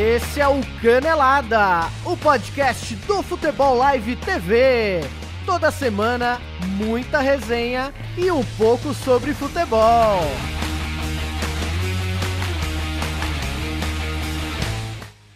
Esse é o Canelada, o podcast do Futebol Live TV. Toda semana, muita resenha e um pouco sobre futebol.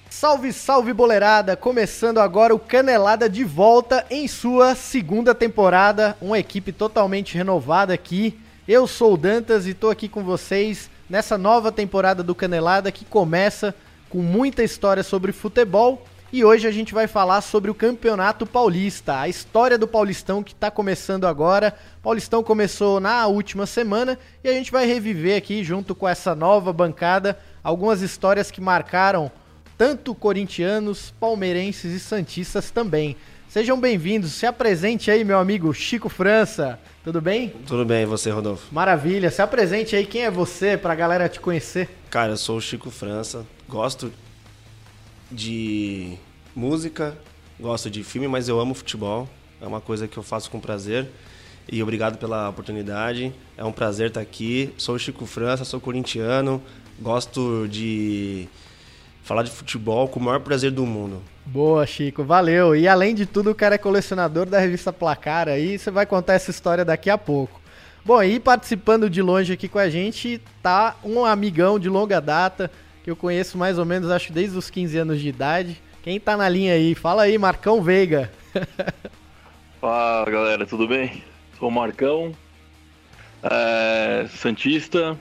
Salve, salve boleirada! Começando agora o Canelada de volta em sua segunda temporada. Uma equipe totalmente renovada aqui. Eu sou o Dantas e tô aqui com vocês nessa nova temporada do Canelada que começa com muita história sobre futebol. E hoje a gente vai falar sobre o Campeonato Paulista, a história do Paulistão que está começando agora. O Paulistão começou na última semana e a gente vai reviver aqui, junto com essa nova bancada, algumas histórias que marcaram tanto corintianos, palmeirenses e santistas também. Sejam bem-vindos. Se apresente aí, meu amigo Chico França. Tudo bem? Tudo bem, e você, Rodolfo? Maravilha. Se apresente aí, quem é você, pra galera te conhecer? Cara, eu sou o Chico França, gosto de música, gosto de filme, mas eu amo futebol. É uma coisa que eu faço com prazer. E obrigado pela oportunidade. É um prazer estar aqui. Sou Chico França, sou corintiano, gosto de falar de futebol com o maior prazer do mundo. Boa, Chico, valeu. E além de tudo, o cara é colecionador da revista Placar aí, você vai contar essa história daqui a pouco. Bom, e participando de longe aqui com a gente tá um amigão de longa data, que eu conheço mais ou menos, acho desde os 15 anos de idade. Quem tá na linha aí? Fala aí, Marcão Veiga. Fala, galera, tudo bem? Sou o Marcão, é, Santista,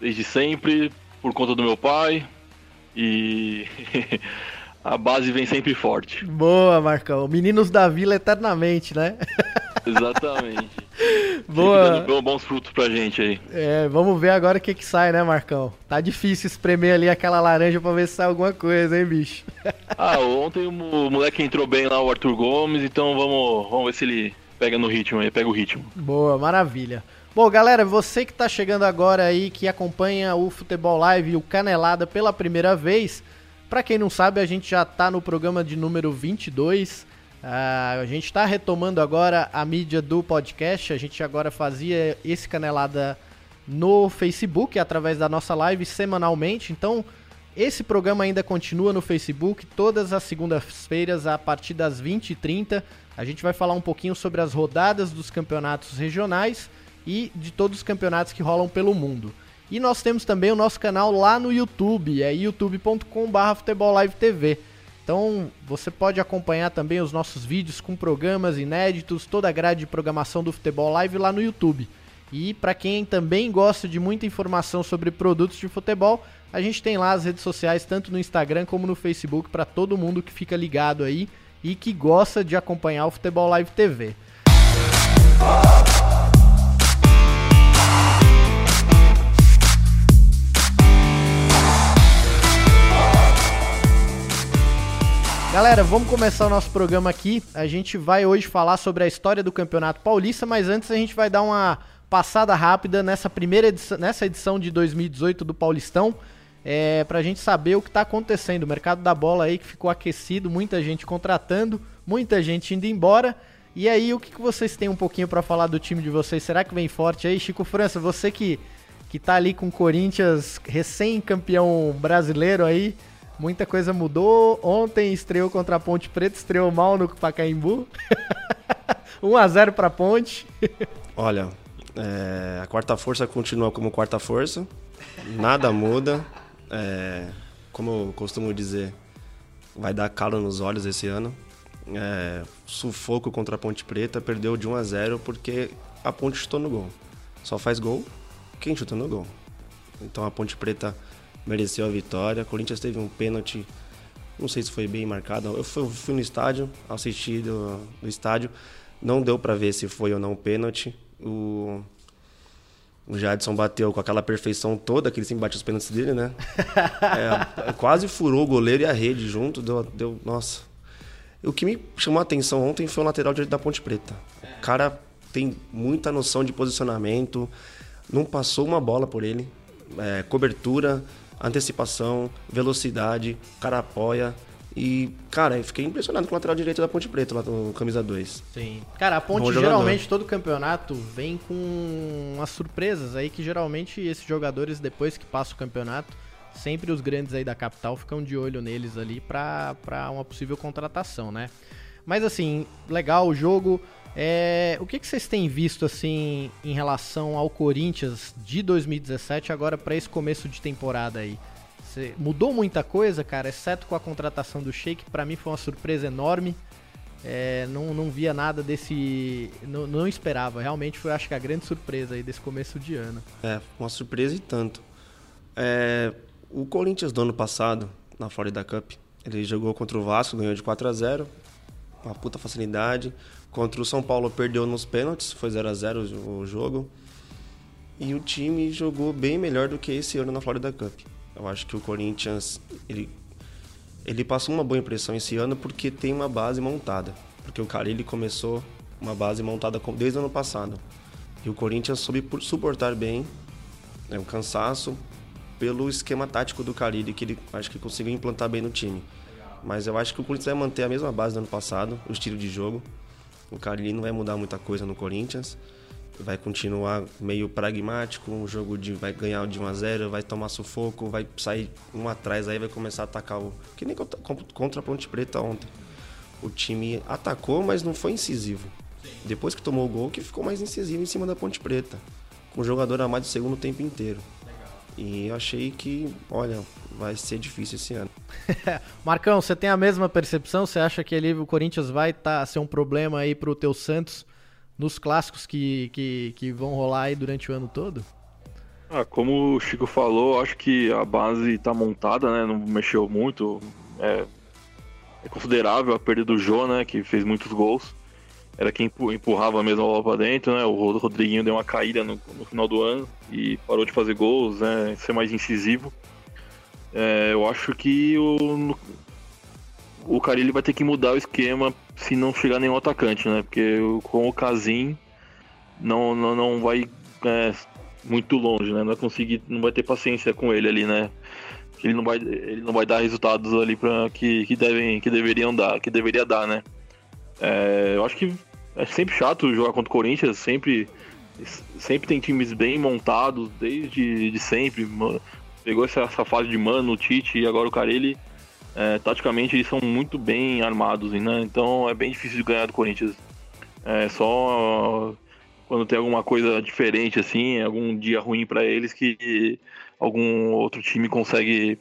desde sempre, por conta do meu pai, e a base vem sempre forte. Boa, Marcão. Meninos da Vila eternamente, né? Exatamente. Boa. Dando bons frutos pra gente aí. É, vamos ver agora o que que sai, né, Marcão? Tá difícil espremer ali aquela laranja pra ver se sai alguma coisa, hein, bicho? ah, ontem o moleque entrou bem lá, o Arthur Gomes, então vamos, vamos ver se ele pega no ritmo aí, pega o ritmo. Boa, maravilha. Bom, galera, você que está chegando agora aí, que acompanha o Futebol Live e o Canelada pela primeira vez, para quem não sabe, a gente já está no programa de número 22. Uh, a gente está retomando agora a mídia do podcast. A gente agora fazia esse Canelada no Facebook, através da nossa live semanalmente. Então, esse programa ainda continua no Facebook, todas as segundas-feiras, a partir das 20h30. A gente vai falar um pouquinho sobre as rodadas dos campeonatos regionais e de todos os campeonatos que rolam pelo mundo. E nós temos também o nosso canal lá no YouTube, é youtube.com.br futebollive.tv. Então você pode acompanhar também os nossos vídeos com programas inéditos, toda a grade de programação do Futebol Live lá no YouTube. E para quem também gosta de muita informação sobre produtos de futebol, a gente tem lá as redes sociais, tanto no Instagram como no Facebook, para todo mundo que fica ligado aí e que gosta de acompanhar o Futebol Live TV. Galera, vamos começar o nosso programa aqui. A gente vai hoje falar sobre a história do Campeonato Paulista, mas antes a gente vai dar uma passada rápida nessa primeira edição, nessa edição de 2018 do Paulistão, é, para a gente saber o que está acontecendo. O mercado da bola aí que ficou aquecido, muita gente contratando, muita gente indo embora. E aí, o que, que vocês têm um pouquinho para falar do time de vocês? Será que vem forte aí? Chico França, você que, que tá ali com o Corinthians recém-campeão brasileiro aí, Muita coisa mudou. Ontem estreou contra a Ponte Preta, estreou mal no Pacaembu. 1x0 pra Ponte. Olha, é, a quarta força continua como quarta força. Nada muda. É, como eu costumo dizer, vai dar calo nos olhos esse ano. É, sufoco contra a Ponte Preta, perdeu de 1 a 0 porque a Ponte chutou no gol. Só faz gol quem chuta no gol. Então a Ponte Preta mereceu a vitória. O Corinthians teve um pênalti, não sei se foi bem marcado. Eu fui, eu fui no estádio, assisti do, do estádio, não deu para ver se foi ou não pênalti. O, o Jadson bateu com aquela perfeição toda, que ele sempre bate os pênaltis dele, né? É, quase furou o goleiro e a rede junto, deu, deu. Nossa. O que me chamou a atenção ontem foi o lateral direito da Ponte Preta. O cara tem muita noção de posicionamento, não passou uma bola por ele. É, cobertura, antecipação, velocidade, cara apoia. E, cara, eu fiquei impressionado com o lateral direito da Ponte Preta, lá no camisa 2. Sim. Cara, a Ponte geralmente, todo campeonato, vem com umas surpresas aí que geralmente esses jogadores, depois que passa o campeonato, sempre os grandes aí da capital ficam de olho neles ali para uma possível contratação, né? Mas assim, legal o jogo. É, o que, que vocês têm visto assim em relação ao Corinthians de 2017 agora para esse começo de temporada aí? Cê, mudou muita coisa, cara, exceto com a contratação do Sheik, para mim foi uma surpresa enorme. É, não, não via nada desse. Não, não, esperava. Realmente foi, acho que, a grande surpresa aí desse começo de ano. É, uma surpresa e tanto. É, o Corinthians do ano passado, na Florida Cup, ele jogou contra o Vasco, ganhou de 4 a 0 Uma puta facilidade. Contra o São Paulo, perdeu nos pênaltis, foi 0 a 0 o jogo. E o time jogou bem melhor do que esse ano na Florida Cup. Eu acho que o Corinthians ele ele passou uma boa impressão esse ano porque tem uma base montada. Porque o Carilli começou uma base montada desde o ano passado. E o Corinthians soube suportar bem né, o cansaço pelo esquema tático do Carilli, que ele acho que conseguiu implantar bem no time. Mas eu acho que o Corinthians vai manter a mesma base do ano passado, o estilo de jogo. O Carilli não vai mudar muita coisa no Corinthians vai continuar meio pragmático, um jogo de vai ganhar de 1 a 0, vai tomar sufoco, vai sair um atrás aí vai começar a atacar o que nem contra a Ponte Preta ontem. O time atacou, mas não foi incisivo. Depois que tomou o gol, que ficou mais incisivo em cima da Ponte Preta, com o jogador a mais do segundo tempo inteiro. E eu achei que, olha, vai ser difícil esse ano. Marcão, você tem a mesma percepção? Você acha que ele, o Corinthians vai tá, ser um problema aí pro teu Santos nos clássicos que, que, que vão rolar aí durante o ano todo? Ah, como o Chico falou, acho que a base está montada, né? Não mexeu muito. É, é, considerável a perda do Jô, né? Que fez muitos gols. Era quem empurrava mesmo a bola para dentro, né? O Rodriguinho deu uma caída no, no, final do ano e parou de fazer gols, né? Ser mais incisivo. É, eu acho que o, o Carilli vai ter que mudar o esquema se não chegar nenhum atacante, né? Porque com o Casim não, não, não vai é, muito longe, né? Não vai conseguir, não vai ter paciência com ele ali, né? Ele não vai, ele não vai dar resultados ali para que, que devem, que deveriam dar, que deveria dar, né? É, eu acho que é sempre chato jogar contra o Corinthians, sempre, sempre tem times bem montados desde de sempre. Pegou essa, essa fase de Mano, Tite e agora o Carilli é, taticamente eles são muito bem armados, né? Então é bem difícil de ganhar do Corinthians. É só quando tem alguma coisa diferente, assim, algum dia ruim para eles, que algum outro time consegue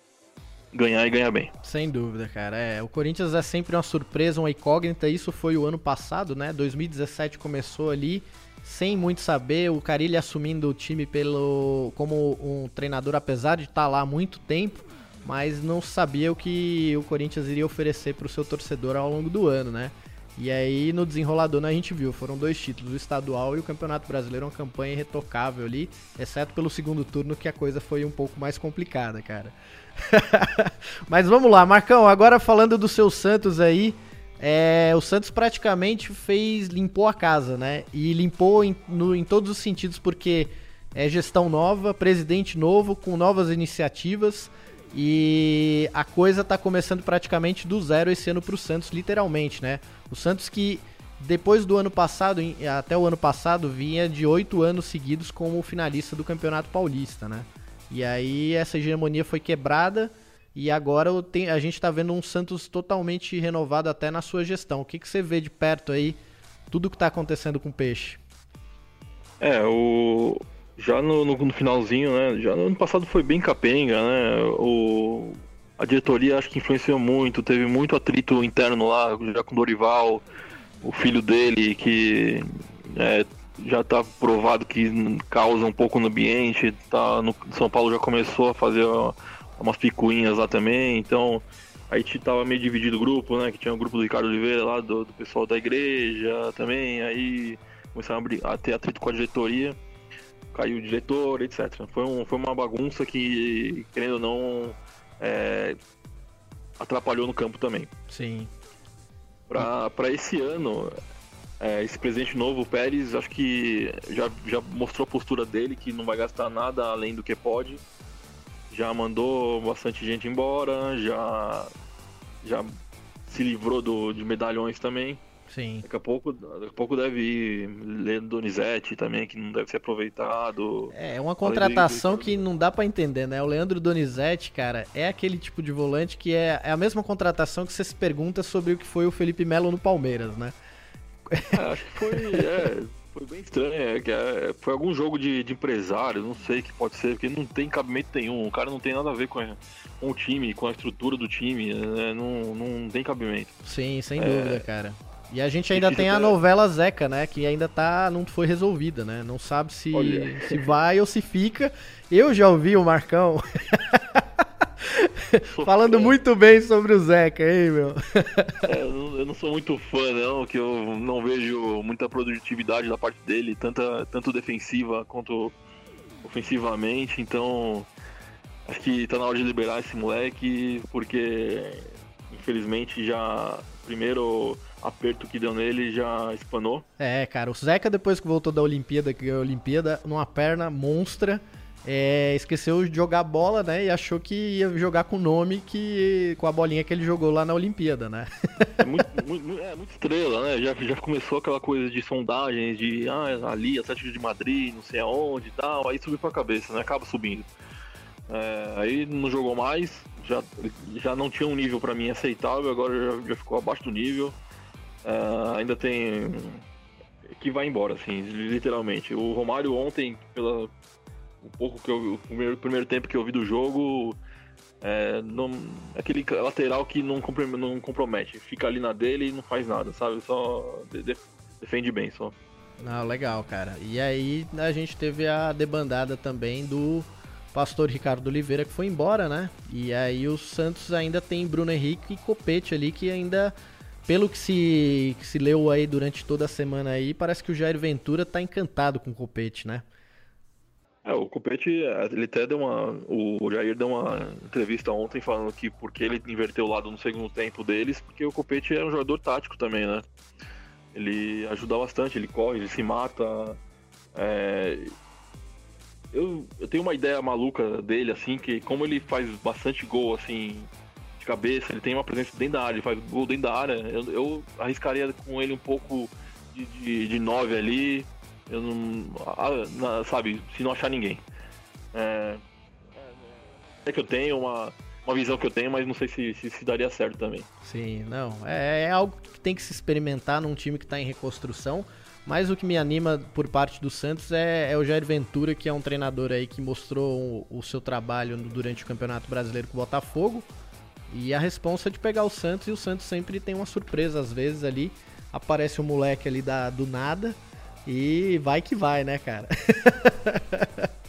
ganhar e ganhar bem. Sem dúvida, cara. É, o Corinthians é sempre uma surpresa, uma incógnita. Isso foi o ano passado, né? 2017 começou ali sem muito saber, o Carilli assumindo o time pelo como um treinador, apesar de estar lá há muito tempo mas não sabia o que o Corinthians iria oferecer para o seu torcedor ao longo do ano, né? E aí no desenrolador a gente viu, foram dois títulos, o estadual e o Campeonato Brasileiro, uma campanha irretocável ali, exceto pelo segundo turno que a coisa foi um pouco mais complicada, cara. Mas vamos lá, Marcão, agora falando do seu Santos aí, é, o Santos praticamente fez, limpou a casa, né? E limpou em, no, em todos os sentidos, porque é gestão nova, presidente novo, com novas iniciativas, e a coisa tá começando praticamente do zero esse ano pro Santos, literalmente, né? O Santos que depois do ano passado, até o ano passado, vinha de oito anos seguidos como finalista do Campeonato Paulista, né? E aí essa hegemonia foi quebrada e agora a gente tá vendo um Santos totalmente renovado até na sua gestão. O que, que você vê de perto aí, tudo que tá acontecendo com o Peixe? É, o, já no, no, no, finalzinho, né? Já no ano passado foi bem capenga, né? O, a diretoria acho que influenciou muito, teve muito atrito interno lá, já com o Dorival, o filho dele, que é, já está provado que causa um pouco no ambiente, tá, no São Paulo já começou a fazer umas picuinhas lá também, então aí tava meio dividido o grupo, né? Que tinha o grupo do Ricardo Oliveira lá, do, do pessoal da igreja também, aí começaram a, a ter atrito com a diretoria caiu o diretor, etc. Foi, um, foi uma bagunça que, querendo ou não, é, atrapalhou no campo também. Sim. Para esse ano, é, esse presidente novo, o Pérez, acho que já, já mostrou a postura dele, que não vai gastar nada além do que pode. Já mandou bastante gente embora, já, já se livrou do, de medalhões também. Sim. Daqui a pouco, daqui a pouco deve ir Leandro Donizete também, que não deve ser aproveitado. É uma contratação que não dá para entender, né? O Leandro Donizete, cara, é aquele tipo de volante que é, é a mesma contratação que você se pergunta sobre o que foi o Felipe Melo no Palmeiras, né? É, acho que foi. É, foi bem estranho. É, que é, foi algum jogo de, de empresário, não sei que pode ser, porque não tem cabimento nenhum. O cara não tem nada a ver com, a, com o time, com a estrutura do time. Né? Não, não tem cabimento. Sim, sem dúvida, cara. E a gente ainda tem a novela Zeca, né? Que ainda tá. não foi resolvida, né? Não sabe se, se vai ou se fica. Eu já ouvi o Marcão falando muito bem sobre o Zeca, hein, meu? É, eu, não, eu, não, sou muito fã, não, que eu não vejo muita produtividade da parte dele, tanta, tanto defensiva quanto ofensivamente, então acho que tá na hora de liberar esse moleque, porque infelizmente já primeiro aperto que deu nele já espanou. É, cara, o Zeca depois que voltou da Olimpíada, que ganhou a Olimpíada, numa perna monstra, é, esqueceu de jogar bola, né? E achou que ia jogar com o nome que com a bolinha que ele jogou lá na Olimpíada, né? É muito, muito, é muito estrela, né? Já, já começou aquela coisa de sondagens de ah, ali, Atlético de Madrid, não sei aonde e tal, aí subiu pra cabeça, né? Acaba subindo. É, aí não jogou mais, já, já não tinha um nível para mim aceitável, agora já, já ficou abaixo do nível. Uh, ainda tem que vai embora, assim, literalmente. O Romário ontem, pela o pouco que eu o primeiro, primeiro tempo que eu vi do jogo, é, não, aquele lateral que não, não compromete, fica ali na dele e não faz nada, sabe? Só de, defende bem, só. Não, legal, cara. E aí a gente teve a debandada também do pastor Ricardo Oliveira que foi embora, né? E aí o Santos ainda tem Bruno Henrique e Copete ali que ainda pelo que se, que se leu aí durante toda a semana aí, parece que o Jair Ventura tá encantado com o Copete, né? É, o Copete, ele até deu uma. O Jair deu uma entrevista ontem falando que porque ele inverteu o lado no segundo tempo deles, porque o Copete é um jogador tático também, né? Ele ajuda bastante, ele corre, ele se mata. É... Eu, eu tenho uma ideia maluca dele, assim, que como ele faz bastante gol, assim, cabeça, ele tem uma presença dentro da área, ele faz gol dentro da área. Eu, eu arriscaria com ele um pouco de, de, de nove ali. Eu não. Ah, sabe, se não achar ninguém. É, é que eu tenho uma, uma visão que eu tenho, mas não sei se, se, se daria certo também. Sim, não. É, é, algo que tem que se experimentar num time que está em reconstrução. Mas o que me anima por parte do Santos é, é, o Jair Ventura, que é um treinador aí que mostrou o, o seu trabalho durante o Campeonato Brasileiro com o Botafogo. E a responsa é de pegar o Santos e o Santos sempre tem uma surpresa às vezes ali. Aparece o um moleque ali da, do nada e vai que vai, né, cara?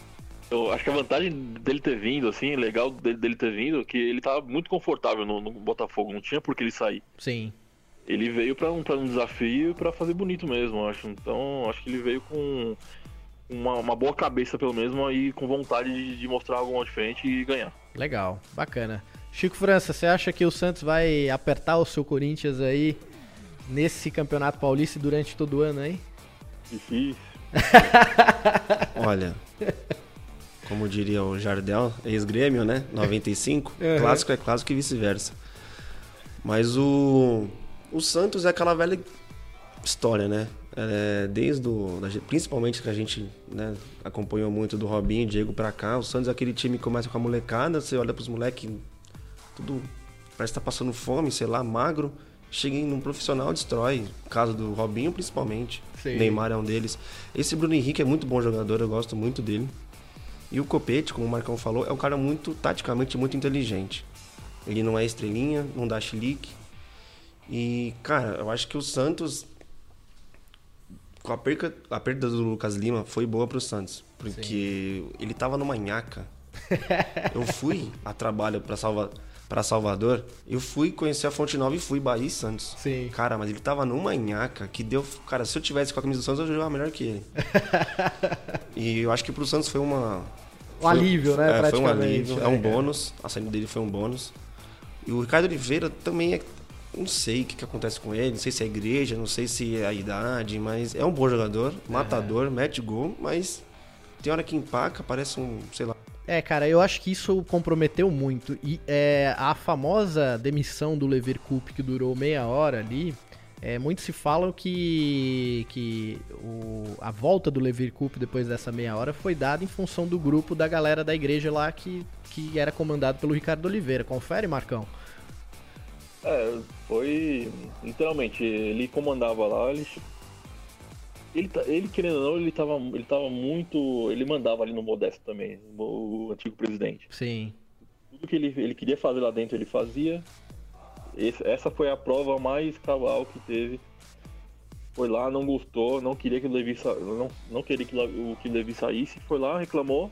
Eu acho que a vantagem dele ter vindo, assim, legal dele, dele ter vindo, que ele tava muito confortável no, no, Botafogo, não tinha por que ele sair. Sim. Ele veio para um, pra um desafio e pra fazer bonito mesmo, acho. Então, acho que ele veio com uma, uma boa cabeça, pelo menos, e com vontade de, de mostrar algo diferente e ganhar. Legal, bacana. Chico França, você acha que o Santos vai apertar o seu Corinthians aí nesse Campeonato Paulista durante todo o ano aí? Difícil. Olha, como diria o Jardel, ex-grêmio, né? 95. Uhum. Clássico é clássico e vice-versa. Mas o, o Santos é aquela velha história, né? É, desde o, principalmente que a gente né, acompanhou muito do Robinho, Diego pra cá, o Santos é aquele time que começa com a molecada, você olha pros moleques tudo parece estar tá passando fome, sei lá, magro. Chega em um profissional, destrói. Caso do Robinho, principalmente. Sim. Neymar é um deles. Esse Bruno Henrique é muito bom jogador, eu gosto muito dele. E o Copete, como o Marcão falou, é um cara muito, taticamente, muito inteligente. Ele não é estrelinha, não dá chilique. E, cara, eu acho que o Santos. Com a perda, a perda do Lucas Lima foi boa pro Santos. Porque Sim. ele tava numa nhaca. eu fui a trabalho para salvar para Salvador, eu fui conhecer a Fonte Nova e fui Bahia e Santos. Sim. Cara, mas ele tava numa nhaca que deu. Cara, se eu tivesse com a camisa do Santos, eu jogava melhor que ele. e eu acho que pro Santos foi uma. Um foi, alívio, né? É, foi um alívio. É, é um bônus. A saída dele foi um bônus. E o Ricardo Oliveira também é. Não sei o que, que acontece com ele, não sei se é igreja, não sei se é a idade, mas é um bom jogador, matador, é. mete gol, mas tem hora que empaca, parece um, sei lá, é, cara, eu acho que isso comprometeu muito. E é, a famosa demissão do Lever Cup, que durou meia hora ali, É, muitos se falam que, que o, a volta do Levir Cup depois dessa meia hora foi dada em função do grupo da galera da igreja lá que, que era comandado pelo Ricardo Oliveira. Confere, Marcão? É, foi. Literalmente, ele comandava lá, ele. Ele, tá, ele querendo ou não, ele tava, ele tava muito. Ele mandava ali no Modesto também, o, o antigo presidente. Sim. Tudo que ele, ele queria fazer lá dentro, ele fazia. Esse, essa foi a prova mais cabal que teve. Foi lá, não gostou, não queria que o Levi, sa... não, não queria que o, que o Levi saísse, foi lá, reclamou.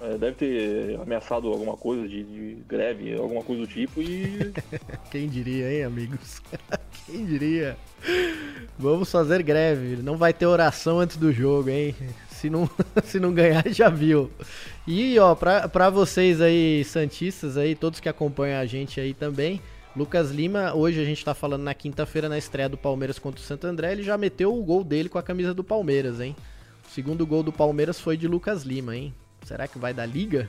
É, deve ter ameaçado alguma coisa de, de, greve, alguma coisa do tipo e. Quem diria, hein, amigos? Quem diria? Vamos fazer greve. Não vai ter oração antes do jogo, hein? Se não, se não ganhar, já viu. E, ó, pra, pra vocês aí, Santistas aí, todos que acompanham a gente aí também. Lucas Lima, hoje a gente tá falando na quinta-feira na estreia do Palmeiras contra o Santo André, ele já meteu o gol dele com a camisa do Palmeiras, hein? O segundo gol do Palmeiras foi de Lucas Lima, hein? Será que vai dar liga?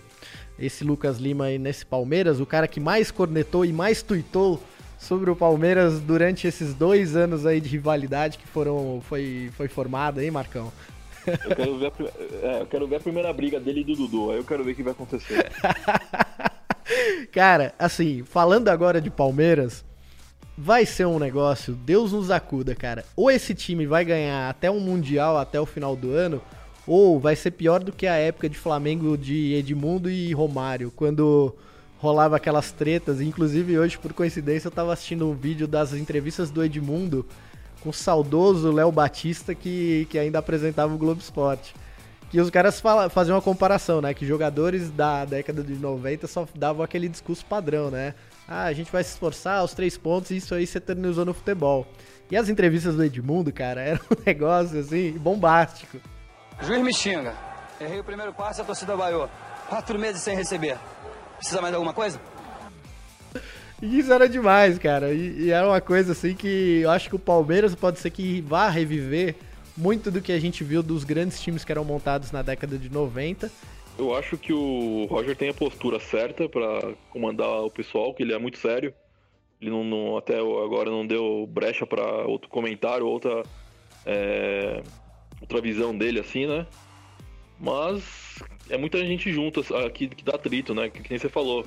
Esse Lucas Lima aí nesse Palmeiras, o cara que mais cornetou e mais tuitou sobre o Palmeiras durante esses dois anos aí de rivalidade que foram foi, foi formada, hein, Marcão? Eu quero, ver a, é, eu quero ver a primeira briga dele e do Dudu, aí eu quero ver o que vai acontecer. Cara, assim, falando agora de Palmeiras, vai ser um negócio, Deus nos acuda, cara. Ou esse time vai ganhar até um Mundial, até o final do ano, ou vai ser pior do que a época de Flamengo de Edmundo e Romário, quando rolava aquelas tretas. Inclusive, hoje, por coincidência, eu tava assistindo um vídeo das entrevistas do Edmundo com o saudoso Léo Batista, que, que ainda apresentava o Globo Esporte que os caras fala, faziam uma comparação, né? Que jogadores da década de 90 só davam aquele discurso padrão, né? Ah, a gente vai se esforçar, os três pontos, isso aí se eternizou no futebol. E as entrevistas do Edmundo, cara, era um negócio assim, bombástico. Juiz me xinga. Errei o primeiro passe, a torcida vaiou. Quatro meses sem receber. Precisa mais de alguma coisa? E isso era demais, cara. E, e, era uma coisa assim que eu acho que o Palmeiras pode ser que vá reviver muito do que a gente viu dos grandes times que eram montados na década de 90. Eu acho que o Roger tem a postura certa para comandar o pessoal, que ele é muito sério. Ele não, não até agora não deu brecha para outro comentário, outra é, outra visão dele assim, né? Mas é muita gente junto aqui que dá atrito, né? Que, que nem você falou.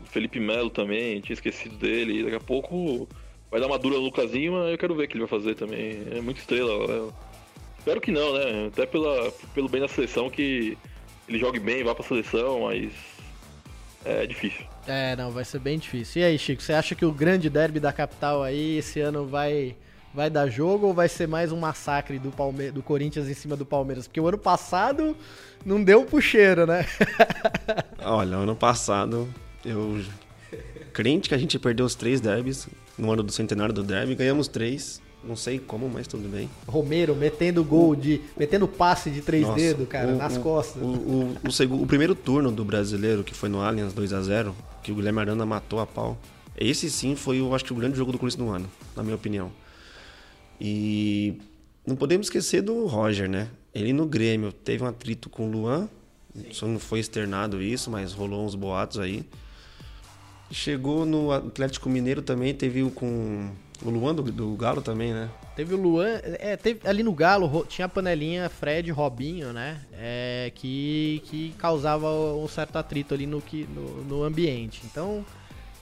O Felipe Melo também, tinha esquecido dele. Daqui a pouco vai dar uma dura no Lucasinho, mas eu quero ver o que ele vai fazer também. É muito estrela. É Espero que não, né? Até pela, pelo bem da seleção que ele jogue bem, vá pra seleção, mas é difícil. É, não, vai ser bem difícil. E aí, Chico, você acha que o grande derby da capital aí esse ano vai vai dar jogo ou vai ser mais um massacre do, Palme do Corinthians em cima do Palmeiras? Porque o ano passado não deu puxeiro, né? Olha, ano passado eu crente que a gente perdeu os três derbys no ano do centenário do derby, ganhamos três. Não sei como, mas tudo bem. Romero metendo gol de. metendo passe de três Nossa, dedos, cara, o, nas o, costas. O, o, o, segundo, o primeiro turno do brasileiro, que foi no Allianz 2 a 0 que o Guilherme Arana matou a pau. Esse sim foi, eu acho que, o grande jogo do Corinthians no ano, na minha opinião. E não podemos esquecer do Roger, né? Ele no Grêmio teve um atrito com o Luan. Só não foi externado isso, mas rolou uns boatos aí. Chegou no Atlético Mineiro também, teve o com o Luan do, do, Galo também, né? Teve o Luan, é, teve, ali no Galo tinha a panelinha Fred Robinho, né? É, que, que causava um certo atrito ali no, no, no ambiente. Então,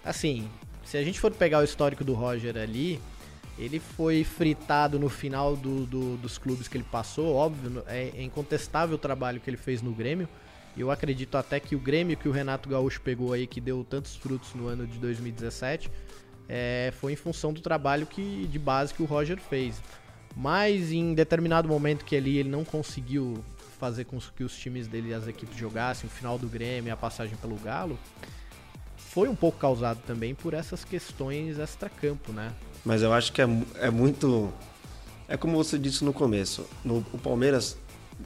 assim, se a gente for pegar o histórico do Roger ali, ele foi fritado no final do, do, dos clubes que ele passou, óbvio, é, é incontestável o trabalho que ele fez no Grêmio. Eu acredito até que o Grêmio que o Renato Gaúcho pegou aí, que deu tantos frutos no ano de 2017, é, foi em função do trabalho que, de base que o Roger fez. Mas em determinado momento que ali ele não conseguiu fazer com que os times dele, as equipes jogassem, o final do Grêmio, a passagem pelo Galo, foi um pouco causado também por essas questões extra-campo, né? Mas eu acho que é, é muito. É como você disse no começo. No, o Palmeiras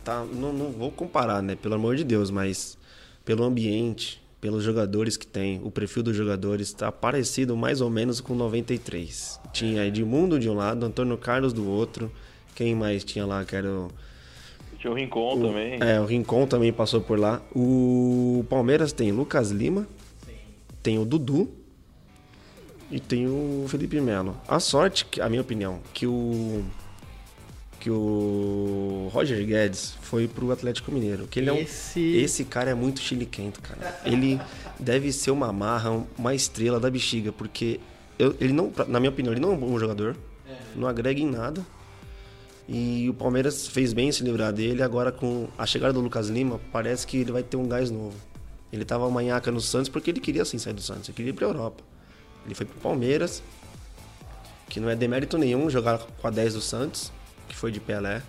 tá. Não, não vou comparar, né? Pelo amor de Deus, mas pelo ambiente, pelos jogadores que tem, o perfil dos jogadores está parecido mais ou menos com 93. Tinha Edmundo de um lado, Antônio Carlos do outro. Quem mais tinha lá que era o. Tinha o Rincon o, também. É, o Rincon também passou por lá. O Palmeiras tem Lucas Lima, Sim. tem o Dudu e tem o Felipe Melo. A sorte, a minha opinião, que o que o Roger Guedes foi pro Atlético Mineiro. Que ele é um, Esse- esse cara é muito chiliquento, cara. Ele deve ser uma marra, uma estrela da bexiga, porque eu- ele não, na minha opinião, ele não é um bom jogador, não agrega em nada. E o Palmeiras fez bem em se livrar dele. Agora, com a chegada do Lucas Lima, parece que ele vai ter um gás novo. Ele tava manhaca no Santos porque ele queria sim sair do Santos, ele queria ir pra Europa. Ele foi pro Palmeiras, que não é demérito nenhum jogar com a 10 do Santos, que foi de Pelé.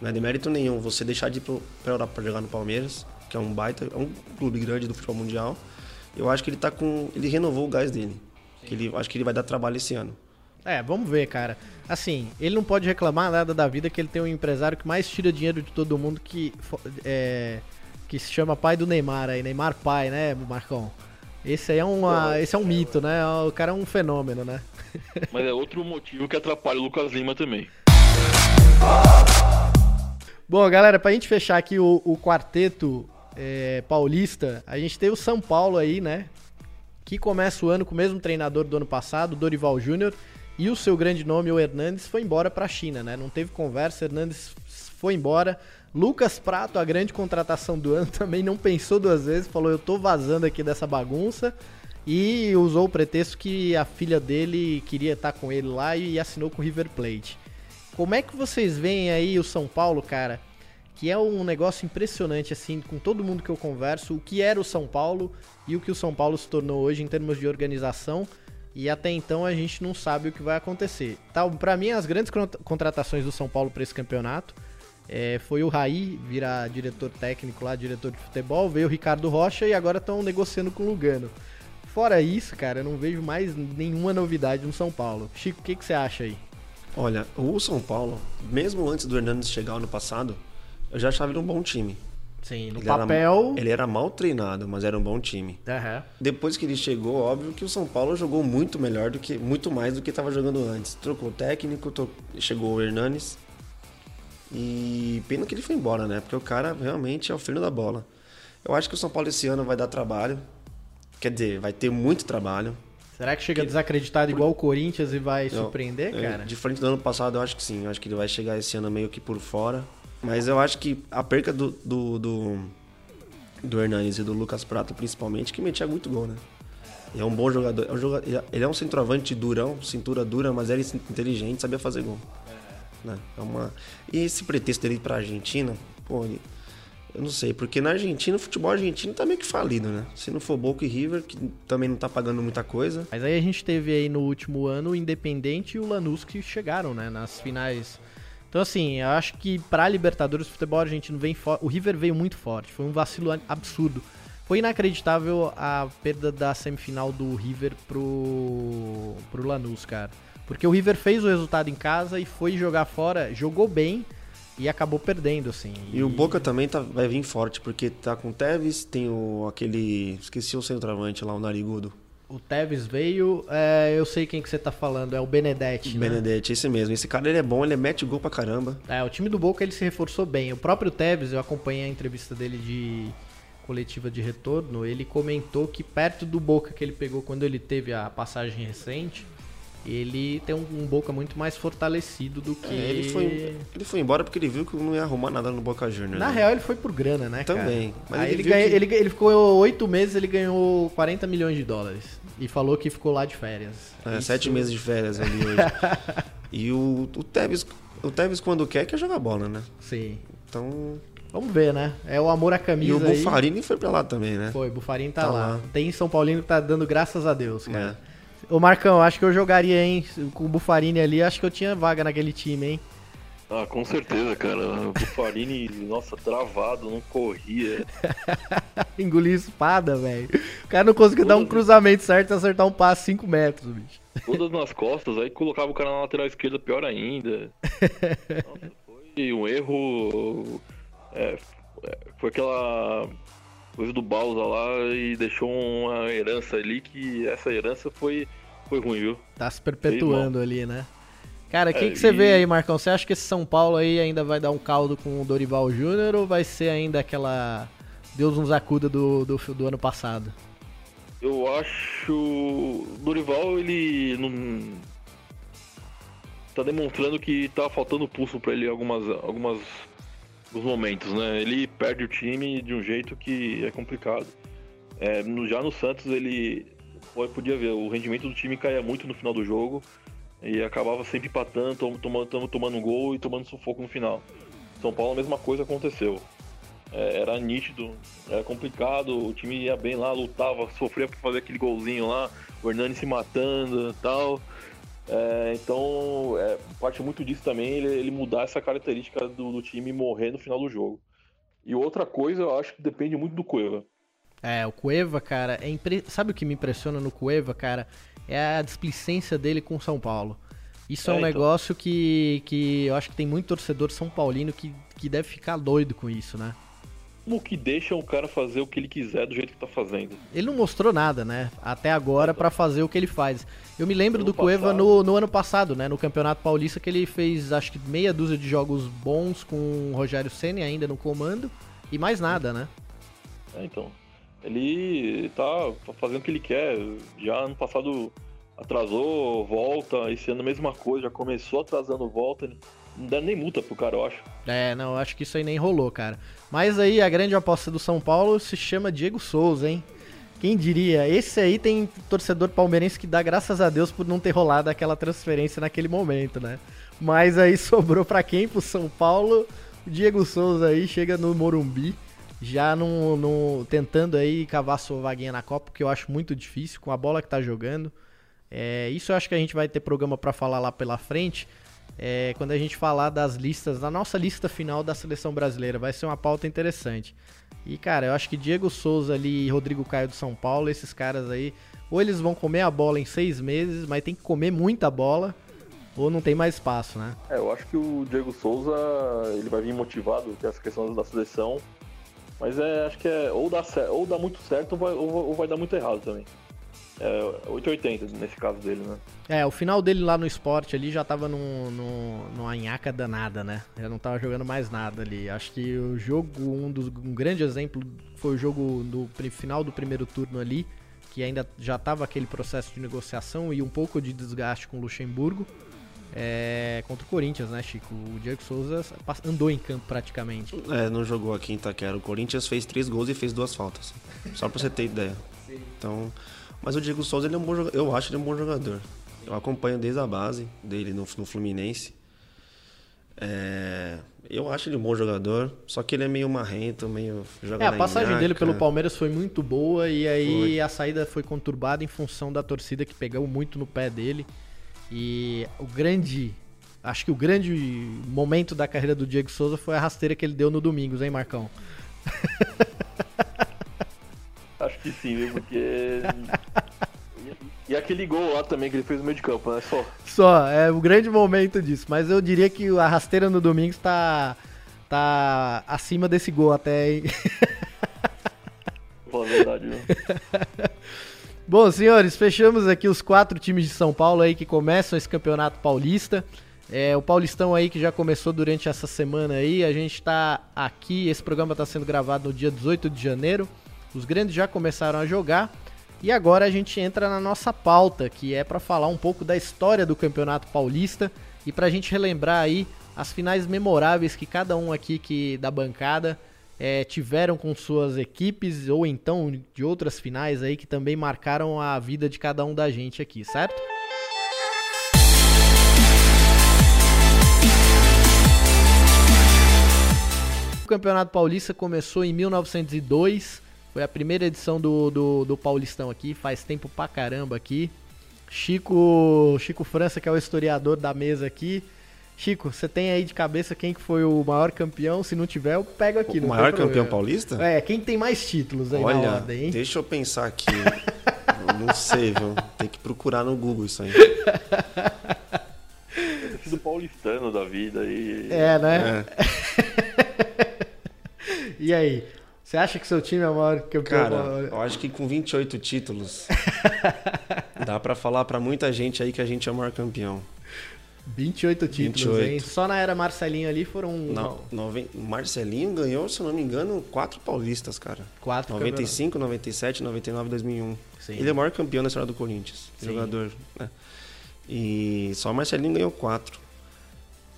Não é demérito nenhum você deixar de ir pra Europa pra jogar no Palmeiras, que é um baita, é um clube grande do futebol mundial. Eu acho que ele tá com. Ele renovou o gás dele. Que ele, acho que ele vai dar trabalho esse ano. É, vamos ver, cara. Assim, ele não pode reclamar nada da vida que ele tem um empresário que mais tira dinheiro de todo mundo que, é, que se chama pai do Neymar aí, Neymar pai, né, Marcão? Esse aí é, uma, esse é um mito, né? O cara é um fenômeno, né? Mas é outro motivo que atrapalha o Lucas Lima também. Bom, galera, pra gente fechar aqui o, o quarteto é, paulista, a gente tem o São Paulo aí, né? Que começa o ano com o mesmo treinador do ano passado, Dorival Júnior, e o seu grande nome, o Hernandes, foi embora pra China, né? Não teve conversa, Hernandes foi embora. Lucas Prato, a grande contratação do ano, também não pensou duas vezes, falou: Eu tô vazando aqui dessa bagunça. E usou o pretexto que a filha dele queria estar com ele lá e assinou com o River Plate. Como é que vocês veem aí o São Paulo, cara? Que é um negócio impressionante, assim, com todo mundo que eu converso, o que era o São Paulo e o que o São Paulo se tornou hoje em termos de organização. E até então a gente não sabe o que vai acontecer. Tá, para mim, as grandes cont- contratações do São Paulo para esse campeonato é, foi o Raí virar diretor técnico lá, diretor de futebol, veio o Ricardo Rocha e agora estão negociando com o Lugano. Fora isso, cara, eu não vejo mais nenhuma novidade no São Paulo. Chico, o que, que você acha aí? Olha, o São Paulo, mesmo antes do Hernandes chegar ano passado, eu já achava ele um bom time. Sim, no Ele papel. Era, ele era mal treinado, mas era um bom time. Aham. Depois que ele chegou, óbvio que o São Paulo jogou muito melhor do que muito mais do que estava jogando antes. Trocou o técnico, chegou o Hernanes. E pena que ele foi embora, né? Porque o cara realmente é o filho da bola. Eu acho que o São Paulo esse ano vai dar trabalho. Quer dizer, vai ter muito trabalho. Será que chega desacreditado igual o Corinthians e vai surpreender, é, cara? Diferente do ano passado, eu acho que sim. Eu acho que ele vai chegar esse ano meio que por fora. Mas eu acho que a perca do, do, do, do Hernanes e do Lucas Prato, principalmente, que metia muito gol, né? Ele é um bom jogador. é- Ele é um centroavante durão, cintura dura, mas ele é inteligente, sabia fazer gol. Né? É uma... E esse pretexto dele ir pra Argentina, pô, eu não sei, porque na Argentina, o futebol argentino tá meio que falido, né? Se não for Boca e River, que também não tá pagando muita coisa. Mas aí a gente teve aí no último ano o Independente e o Lanús que chegaram, né, nas finais. Então assim, eu acho que pra Libertadores o futebol argentino vem forte. O River veio muito forte, foi um vacilo absurdo. Foi inacreditável a perda da semifinal do River pro pro Lanús, cara. Porque o River fez o resultado em casa e foi jogar fora, jogou bem e acabou perdendo, assim. E o Boca também tá, vai vir forte, porque tá com o Tevez, tem o aquele. Esqueci o centroavante lá, o Narigudo. O Tevez veio, é, eu sei quem que você tá falando, é o Benedetti, né? Benedetti, esse mesmo. Esse cara ele é bom, ele mete gol pra caramba. É, o time do Boca ele se reforçou bem. O próprio Tevez, eu acompanhei a entrevista dele de coletiva de retorno, ele comentou que perto do Boca que ele pegou quando ele teve a passagem recente, ele tem um, um Boca muito mais fortalecido do que... É, ele, foi, ele foi embora porque ele viu que não ia arrumar nada no Boca Juniors. Na né? real ele foi por grana, né, cara? Também, mas Aí ele ele, ganha- que- ele, ele ficou oito meses, ele ganhou 40 milhões de dólares. E falou que ficou lá de férias. É, Isso- sete meses de férias ali hoje. e o, o Tevez, o Tevez quando quer, quer jogar bola, né? Sim. Então. Vamos ver, né? É o amor à camisa E o aí. Bufarini foi pra lá também, né? Foi, Bufarini tá, Tá lá. lá. Tem São Paulino que tá dando graças a Deus, cara. É. Ô Marcão, acho que eu jogaria, hein? Com o Bufarini ali, acho que eu tinha vaga naquele time, hein? Ah, com certeza, cara. O Bufarini, nossa, travado, não corria. Engoli espada, velho. O cara não conseguiu dar um cruzamento certo e acertar um passe 5 metros, bicho. Todas nas costas, aí colocava o cara na lateral esquerda, pior ainda. Nossa, foi um erro. é, é, foi aquela coisa do Bausa lá e deixou uma herança ali que essa herança foi, foi ruim, viu? Tá se perpetuando ali, né? Cara, o que, É, que você e- vê aí, Marcão? Você acha que esse São Paulo aí ainda vai dar um caldo com o Dorival Júnior ou vai ser ainda aquela Deus nos acuda do, do, do ano passado? Eu acho. O Dorival, ele não. Tá demonstrando que tá faltando pulso para ele algumas, algumas alguns momentos, né? Ele perde o time de um jeito que é complicado. É, no, já no Santos ele podia ver, o rendimento do time caía muito no final do jogo e acabava sempre empatando, tomando, tomando um gol e tomando sufoco no final. São Paulo a mesma coisa aconteceu. É, era nítido, era complicado, o time ia bem lá, lutava, sofria para fazer aquele golzinho lá, o Hernani se matando e tal. É, então, é, parte muito disso também, ele, ele mudar essa característica do, do, time morrer no final do jogo. E outra coisa, eu acho que depende muito do Cueva. É, o Cueva, cara, é impre... sabe o que me impressiona no Cueva, cara? É a displicência dele com o São Paulo. Isso é, é um então. negócio que, que eu acho que tem muito torcedor São Paulino que, que deve ficar doido com isso, né? O que deixa o cara fazer o que ele quiser do jeito que tá fazendo. Ele não mostrou nada, né? Até agora para fazer o que ele faz. Eu me lembro do Cueva no, no, ano passado, né? No Campeonato Paulista, que ele fez acho que meia dúzia de jogos bons com o Rogério Senna ainda no comando. E mais nada, né? É, então. Ele tá fazendo o que ele quer. Já ano passado atrasou, volta. Esse ano a mesma coisa, já começou atrasando volta. Não dá nem multa pro cara, eu acho. É, não, acho que isso aí nem rolou, cara. Mas aí a grande aposta do São Paulo se chama Diego Souza, hein? Quem diria? Esse aí tem torcedor palmeirense que dá graças a Deus por não ter rolado aquela transferência naquele momento, né? Mas aí sobrou para quem? Pro São Paulo. O Diego Souza aí chega no Morumbi, já no, no, tentando aí cavar sua vaguinha na Copa, que eu acho muito difícil com a bola que tá jogando. É, isso eu acho que a gente vai ter programa para falar lá pela frente é, quando a gente falar das listas, da nossa lista final da seleção brasileira. Vai ser uma pauta interessante. E, cara, eu acho que Diego Souza ali e Rodrigo Caio do São Paulo, esses caras aí, ou eles vão comer a bola em seis meses, mas tem que comer muita bola, ou não tem mais espaço, né? É, eu acho que o Diego Souza, ele vai vir motivado com essa questão da seleção, mas é, acho que é ou dá, ou dá muito certo ou vai, ou vai dar muito errado também. É 880 nesse caso dele, né? É, o final dele lá no esporte ali já tava num, num, numa anhaca danada, né? Já não tava jogando mais nada ali. Acho que o jogo, um, dos, um grande exemplo foi o jogo do final do primeiro turno ali, que ainda já tava aquele processo de negociação e um pouco de desgaste com o Luxemburgo. É, contra o Corinthians, né, Chico? O Diego Souza andou em campo praticamente. É, não jogou aqui em Itaquera. O Corinthians fez três gols e fez duas faltas. Só pra você ter ideia. Então, mas o Diego Souza, ele é um bom jogador. Eu acho ele um bom jogador. Eu acompanho desde a base dele no, no Fluminense. É, eu acho ele um bom jogador, só que ele é meio marrento, meio É, a passagem dele pelo Palmeiras foi muito boa e aí foi. a saída foi conturbada em função da torcida que pegou muito no pé dele. E o grande, acho que o grande momento da carreira do Diego Souza foi a rasteira que ele deu no Domingos, hein, Marcão? Acho que sim, porque. E aquele gol lá também que ele fez no meio de campo, né? Só. Só, é o grande momento disso. Mas eu diria que a rasteira no domingo está tá acima desse gol até, hein? Pô, verdade, né? Bom, senhores, fechamos aqui os quatro times de São Paulo aí que começam esse campeonato paulista. É, o Paulistão aí que já começou durante essa semana aí. A gente está aqui, esse programa está sendo gravado no dia 18 de janeiro. Os grandes já começaram a jogar. E agora a gente entra na nossa pauta, que é para falar um pouco da história do Campeonato Paulista e para a gente relembrar aí as finais memoráveis que cada um aqui que da bancada é, tiveram com suas equipes ou então de outras finais aí que também marcaram a vida de cada um da gente aqui, certo? O Campeonato Paulista começou em 1902 foi a primeira edição do, do, do Paulistão aqui, faz tempo pra caramba aqui. Chico, Chico França, que é o historiador da mesa aqui. Chico, você tem aí de cabeça quem que foi o maior campeão? Se não tiver, eu pego aqui. O maior campeão paulista? É, quem tem mais títulos aí Olha, na ordem, hein? deixa eu pensar aqui. não sei, viu? Tem que procurar no Google isso aí. do paulistano da vida aí. É, né? É. e aí? Você acha que seu time é o maior campeão? Cara, eu acho que com 28 títulos dá para falar para muita gente aí que a gente é o maior campeão. 28 títulos, 28. hein? Só na era Marcelinho ali foram Não, nove... Marcelinho ganhou, se eu não me engano, quatro paulistas, cara. quatro 95, 97, 99, 2001. Sim. Ele é o maior campeão da história do Corinthians, Sim. jogador. Né? E só Marcelinho ganhou quatro.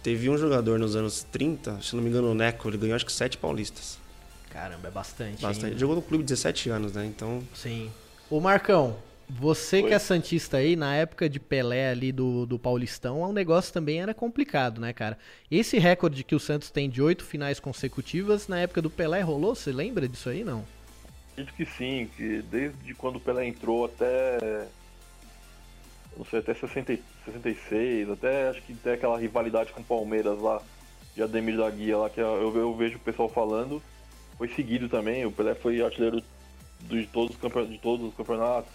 Teve um jogador nos anos 30, se não me engano, o Neco, ele ganhou acho que sete paulistas. Caramba, é bastante. Bastante. hein? Jogou no clube 17 anos, né? Então, Sim. Ô Marcão, você que Oi. é Santista aí, na época de Pelé ali do, do Paulistão, o negócio também era complicado, né, cara? Esse recorde que o Santos tem de oito finais consecutivas, na época do Pelé rolou? Você lembra disso aí, não? Acredito que sim, que desde quando o Pelé entrou até. Não sei, até 60, e- 66, até acho que tem aquela rivalidade com o Palmeiras lá, de Ademir da Guia lá, que eu, eu vejo o pessoal falando. Foi seguido também, o Pelé foi artilheiro de todos os, campe- de todos os campeonatos.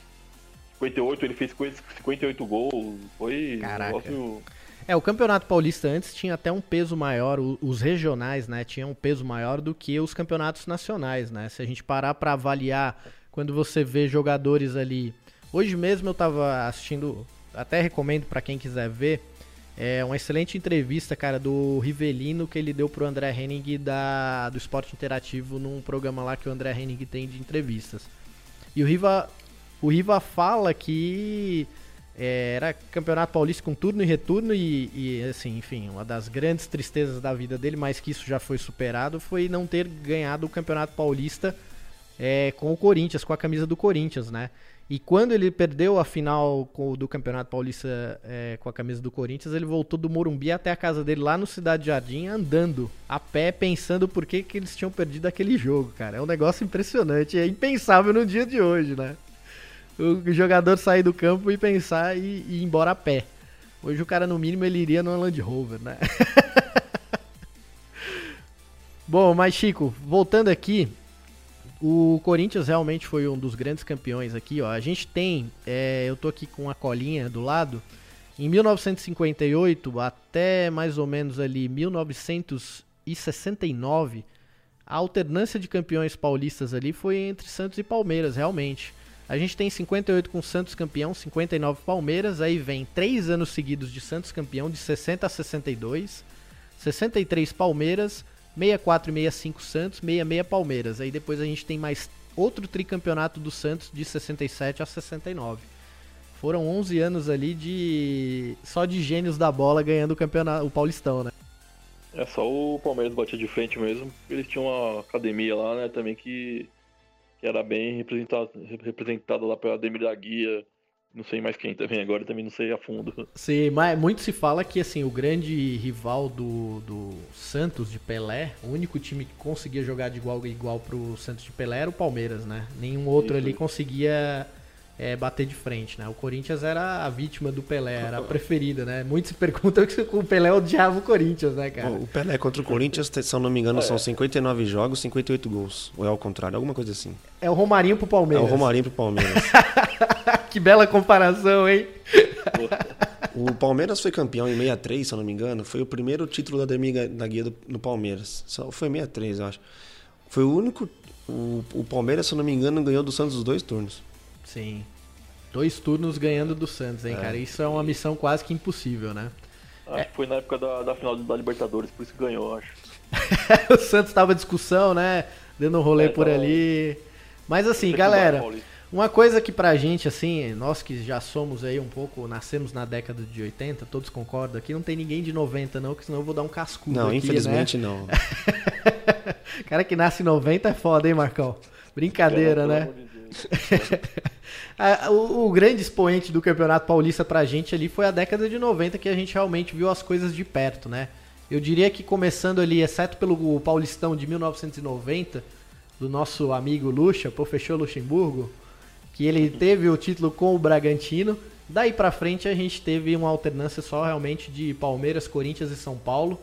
58, ele fez 50 58 gols, foi Caraca. um negócio. É, o Campeonato Paulista antes tinha até um peso maior, os regionais, né, tinham um peso maior do que os campeonatos nacionais, né? Se a gente parar pra avaliar, quando você vê jogadores ali, hoje mesmo eu tava assistindo, até recomendo pra quem quiser ver, é uma excelente entrevista, cara, do Rivelino que ele deu pro André Henning da do Esporte Interativo num programa lá que o André Henning tem de entrevistas. E o Riva o Riva fala que é, era campeonato paulista com turno e retorno e, e, assim, enfim, uma das grandes tristezas da vida dele, mas que isso já foi superado, foi não ter ganhado o campeonato paulista é, com o Corinthians, com a camisa do Corinthians, né? E quando ele perdeu a final do Campeonato Paulista é, com a camisa do Corinthians, ele voltou do Morumbi até a casa dele lá no Cidade Jardim, andando a pé, pensando por que, que eles tinham perdido aquele jogo, cara. É um negócio impressionante, é impensável no dia de hoje, né? O jogador sair do campo e pensar e, e ir embora a pé. Hoje o cara, no mínimo, ele iria numa Land Rover, né? Bom, mas Chico, voltando aqui, o Corinthians realmente foi um dos grandes campeões aqui, ó. A gente tem, é, eu tô aqui com a colinha do lado, em 1958 até mais ou menos ali 1969, a alternância de campeões paulistas ali foi entre Santos e Palmeiras, realmente. A gente tem 58 com Santos campeão, 59 Palmeiras, aí vem três anos seguidos de Santos campeão, de 60 a 62, 63 Palmeiras, 64 e 65 Santos, 66 Palmeiras. Aí depois a gente tem mais outro tricampeonato do Santos de 67 a 69. Foram 11 anos ali de só de gênios da bola ganhando o campeonato, o Paulistão, né? É só o Palmeiras batia de frente mesmo. Eles tinham uma academia lá, né, também que, que era bem representada, representada lá pela Ademir da Guia. Não sei mais quem também agora, também não sei a fundo. Sim, mas muito se fala que assim, o grande rival do, do Santos de Pelé, o único time que conseguia jogar de igual a igual pro Santos de Pelé era o Palmeiras, né? Nenhum outro Isso. ali conseguia é, bater de frente, né? O Corinthians era a vítima do Pelé, era a preferida, né? Muitos se perguntam se o Pelé odiava o Corinthians, né, cara? o Pelé contra o Corinthians, se eu não me engano, são 59 jogos, 58 gols. Ou é ao contrário, alguma coisa assim. É o Romarinho pro É Palmeiras. o Romarinho pro Palmeiras. que bela comparação, hein? o Palmeiras foi campeão em 63, se eu não me engano. Foi o primeiro título da Ademir da Guia do- no Palmeiras. Só foi 63, eu acho. Foi o único. O, o Palmeiras, se eu não me engano, ganhou do Santos os dois turnos. Sim. Dois turnos ganhando do Santos, hein, É. cara? Isso é uma missão quase que impossível, né? Acho que foi na época da, da final da Libertadores, por isso que ganhou, acho. o Santos tava em discussão, né? Dando um rolê É, por tava- ali. Mas assim, galera, uma coisa que pra gente, assim, nós que já somos aí um pouco, nascemos na década de 80, todos concordam aqui, não tem ninguém de 90 não, que senão eu vou dar um cascudo Não, aqui, infelizmente né? não. Cara que nasce em 90 é foda, hein, Marcão? Brincadeira, Pelo né? o, o grande expoente do Campeonato Paulista pra gente ali foi a década de 90 que a gente realmente viu as coisas de perto, né? Eu diria que começando ali, exceto pelo Paulistão de 1990, do nosso amigo Lucha, professor Luxemburgo, que ele teve o título com o Bragantino. Daí pra frente a gente teve uma alternância só realmente de Palmeiras, Corinthians e São Paulo.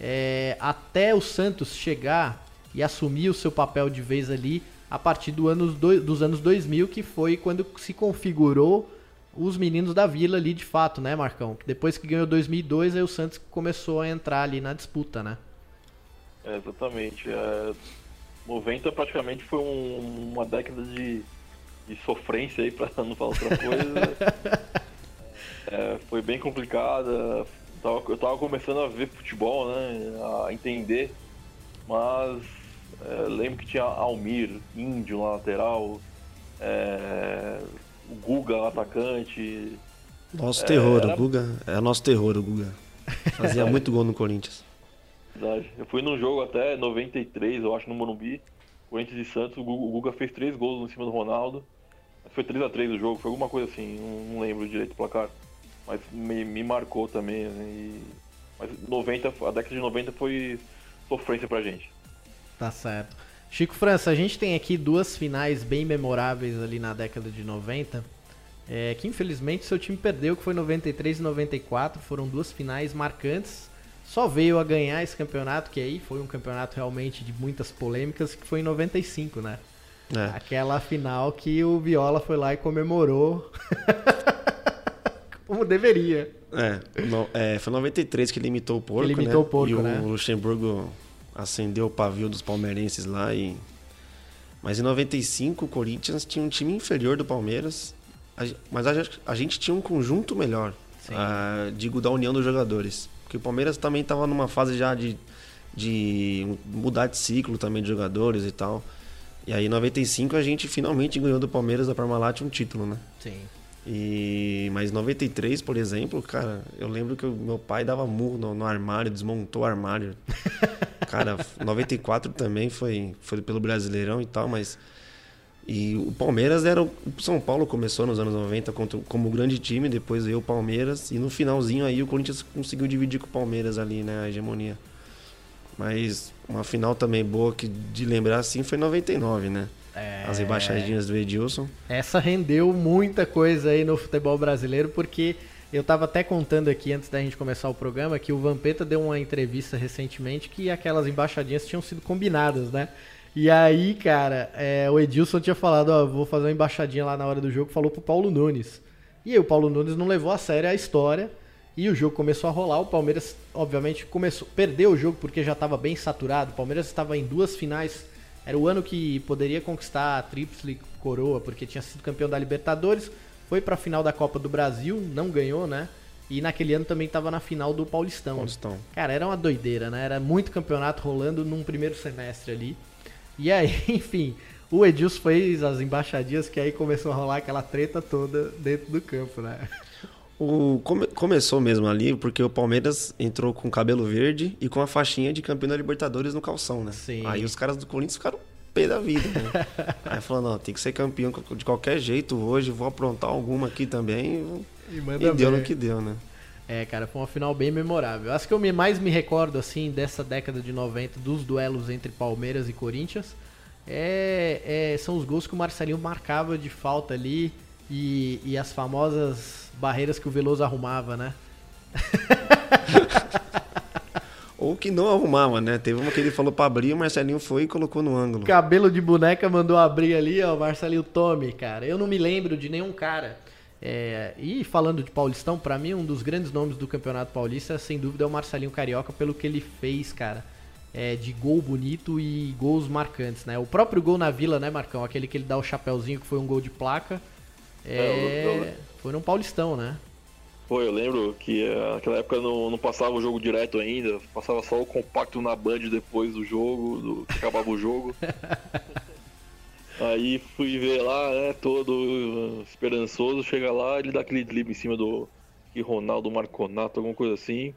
É, até o Santos chegar e assumir o seu papel de vez ali a partir do anos doi- dos anos 2000, que foi quando se configurou os meninos da Vila ali de fato, né, Marcão? Depois que ganhou 2002, aí o Santos começou a entrar ali na disputa, né? É, exatamente. É, 90 praticamente foi um- uma década de, de sofrência aí, pra não falar outra coisa. É, foi bem complicada. eu tava começando a ver futebol, né? A entender. Mas é, lembro que tinha Almir, Índio na lateral, é, o Guga atacante. Nosso terror, era... o Guga. É nosso terror, o Guga. Fazia muito gol no Corinthians. Verdade. Eu fui num jogo até 93, eu acho, no Morumbi. Corinthians e Santos, o Guga fez três gols em cima do Ronaldo. Foi 3x3 o jogo, foi alguma coisa assim, não, não lembro direito o placar. Mas me, me marcou também. Né? E... Mas 90, a década de 90 foi sofrência pra gente. Tá certo. Chico França, a gente tem aqui duas finais bem memoráveis ali na década de 90. É, que infelizmente seu time perdeu, que foi 93 e 94. Foram duas finais marcantes. Só veio a ganhar esse campeonato, que aí foi um campeonato realmente de muitas polêmicas, que foi em 95, né? É. Aquela final que o Viola foi lá e comemorou como deveria. É, no, é, foi 93 que ele imitou o porco, ele imitou né? o porco, e né? o Luxemburgo acendeu o pavio dos palmeirenses lá e... Mas em 95 o Corinthians tinha um time inferior do Palmeiras, mas a, a gente tinha um conjunto melhor, uh, digo, da união dos jogadores. Porque o Palmeiras também estava numa fase já de, de mudar de ciclo também de jogadores e tal. E aí em 95 a gente finalmente ganhou do Palmeiras da Parmalat um título, né? Sim. E mas 93, por exemplo, cara, eu lembro que meu pai dava murro no, no armário, desmontou o armário. cara, 94 também foi foi pelo Brasileirão e tal, mas e o Palmeiras era o São Paulo começou nos anos 90 contra, como grande time, depois veio o Palmeiras e no finalzinho aí o Corinthians conseguiu dividir com o Palmeiras ali, né, a hegemonia. Mas uma final também boa que de lembrar assim foi 99, né? É... As embaixadinhas do Edilson. Essa rendeu muita coisa aí no futebol brasileiro, porque eu tava até contando aqui antes da gente começar o programa que o Vampeta deu uma entrevista recentemente que aquelas embaixadinhas tinham sido combinadas, né? E aí, cara, é, o Edilson tinha falado, ó, vou fazer uma embaixadinha lá na hora do jogo, falou pro Paulo Nunes. E aí o Paulo Nunes não levou a sério a história e o jogo começou a rolar. O Palmeiras, obviamente, começou, perdeu o jogo porque já estava bem saturado. O Palmeiras estava em duas finais. Era o ano que poderia conquistar a Tríplice Coroa, porque tinha sido campeão da Libertadores. Foi para a final da Copa do Brasil, não ganhou, né? E naquele ano também estava na final do Paulistão. Paulistão. Cara, era uma doideira, né? Era muito campeonato rolando num primeiro semestre ali. E aí, enfim, o Edilson fez as embaixadinhas que aí começou a rolar aquela treta toda dentro do campo, né? O, come, começou mesmo ali porque o Palmeiras entrou com cabelo verde e com a faixinha de campeão da Libertadores no calção, né? Sim. Aí os caras do Corinthians ficaram pé da vida, né? Aí falou, não, tem que ser campeão de qualquer jeito hoje, vou aprontar alguma aqui também. E, e deu no que deu, né? É, cara, foi uma final bem memorável. Acho que eu mais me recordo, assim, dessa década de 90, dos duelos entre Palmeiras e Corinthians, é, é, são os gols que o Marcelinho marcava de falta ali e, e as famosas barreiras que o Veloso arrumava, né? Ou que não arrumava, né? Teve uma que ele falou pra abrir, o Marcelinho foi e colocou no ângulo. Cabelo de boneca mandou abrir ali, ó, Marcelinho tome, cara. Eu não me lembro de nenhum cara. É, e falando de Paulistão, para mim um dos grandes nomes do Campeonato Paulista, sem dúvida, é o Marcelinho Carioca, pelo que ele fez, cara. É, de gol bonito e gols marcantes, né? O próprio gol na Vila, né, Marcão? Aquele que ele dá o chapéuzinho, que foi um gol de placa. É, é eu, eu, foi num Paulistão, né? Foi, eu lembro que uh, naquela época não, não passava o jogo direto ainda, passava só o compacto na Band depois do jogo, do, que acabava o jogo. Aí fui ver lá, né, todo uh, esperançoso, chega lá, ele dá aquele drible em cima do Ronaldo Marconato, alguma coisa assim.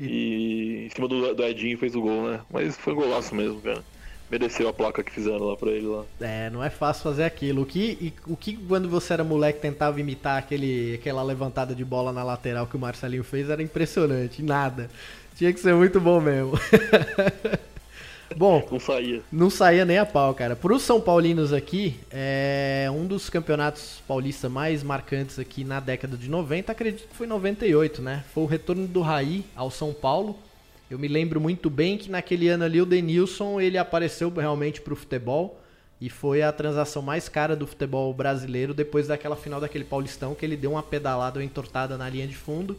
E, e em cima do, do Edinho fez o gol, né? Mas foi um golaço mesmo, cara mereceu a placa que fizeram lá pra ele lá. É, não é fácil fazer aquilo. O que, o que quando você era moleque tentava imitar aquele, aquela levantada de bola na lateral que o Marcelinho fez era impressionante. Nada. Tinha que ser muito bom mesmo. Bom, não saía. Não saía nem a pau, cara. Para os São Paulinos aqui, é um dos campeonatos paulistas mais marcantes aqui na década de 90, acredito que foi 98, né? Foi o retorno do Raí ao São Paulo eu me lembro muito bem que naquele ano ali o Denilson ele apareceu realmente para o futebol e foi a transação mais cara do futebol brasileiro depois daquela final daquele Paulistão que ele deu uma pedalada, uma entortada na linha de fundo.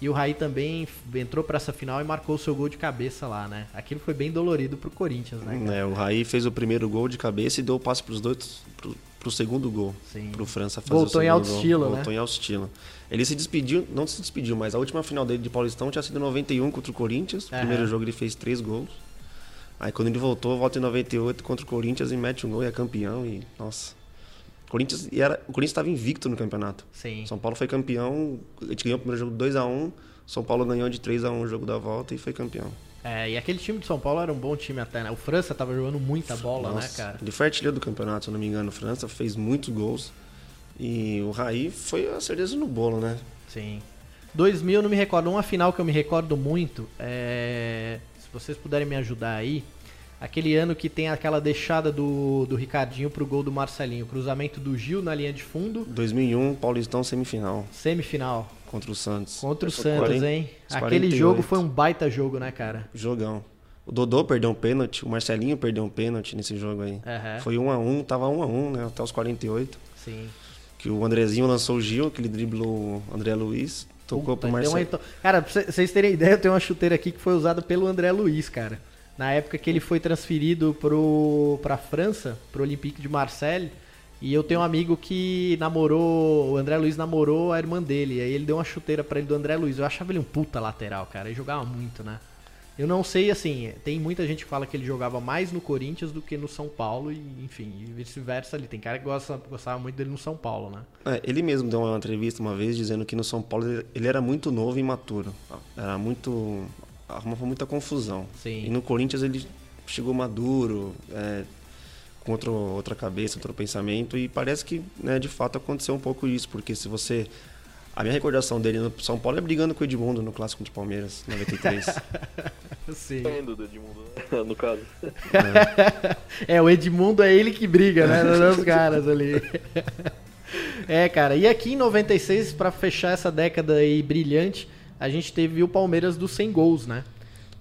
E o Raí também entrou para essa final e marcou o seu gol de cabeça lá, né? Aquilo foi bem dolorido pro Corinthians, né? É, o Raí fez o primeiro gol de cabeça e deu o passe pros dois, segundo gol. Sim. Pro França fazer Voltou o em segundo alto gol. estilo, né? Voltou em alto estilo. Ele se despediu, não se despediu, mas a última final dele de Paulistão tinha sido em 91 contra o Corinthians. Aham. Primeiro jogo ele fez três gols. Aí quando ele voltou, volta em 98 contra o Corinthians e mete um gol e é campeão. E, nossa. O Corinthians, e era, o Corinthians estava invicto no campeonato. Sim. São Paulo foi campeão, a gente ganhou o primeiro jogo 2x1. São Paulo ganhou de 3x1 o jogo da volta e foi campeão. É, e aquele time de São Paulo era um bom time até, né? O França tava jogando muita bola, né, Nossa, cara? Ele foi artilheiro do campeonato, se eu não me engano. França fez muitos gols. E o Raí foi a certeza no bolo, né? Sim. 2000 eu não me recordo. Uma final que eu me recordo muito é. Se vocês puderem me ajudar aí. Aquele ano que tem aquela deixada do, do Ricardinho pro gol do Marcelinho. Cruzamento do Gil na linha de fundo. 2001, Paulistão semifinal Semifinal. Contra o Santos. Contra o Santos, 40 hein? Aquele 48. jogo foi um baita jogo, né, cara? Jogão. O Dodô perdeu um pênalti, o Marcelinho perdeu um pênalti nesse jogo aí. Aham. Foi 1 a 1 tava 1 a 1 né? Até os 48. Sim. Que o Andrezinho lançou o Gil, que ele driblou o André Luiz, tocou Puta, pro Marcelinho. ento- Cara, pra cê- vocês terem ideia, eu tenho uma chuteira aqui que foi usada pelo André Luiz, cara. Na época que ele foi transferido pro, pra França, pro Olympique de Marseille. E eu tenho um amigo que namorou, o André Luiz namorou a irmã dele. E aí ele deu uma chuteira pra ele do André Luiz. Eu achava ele um puta lateral, cara. Ele jogava muito, né? Eu não sei, assim, tem muita gente que fala que ele jogava mais no Corinthians do que no São Paulo. E, enfim, e vice-versa ali. Tem cara que gosta, gostava muito dele no São Paulo, né? É, ele mesmo deu uma entrevista uma vez dizendo que no São Paulo ele- ele era muito novo e imaturo. Era muito. arrumava muita confusão. Sim. E no Corinthians ele chegou maduro, é, com outro, outra cabeça, outro pensamento. E parece que, né, de fato, aconteceu um pouco isso. Porque se você. A minha recordação dele no São Paulo é brigando com o Edmundo no Clássico de Palmeiras, 93. Sim. Do Edmundo, né? no caso. É, o Edmundo é ele que briga, né? Não é os caras ali. É, cara. E aqui em 96, pra fechar essa década aí brilhante, a gente teve o Palmeiras dos 100 gols, né?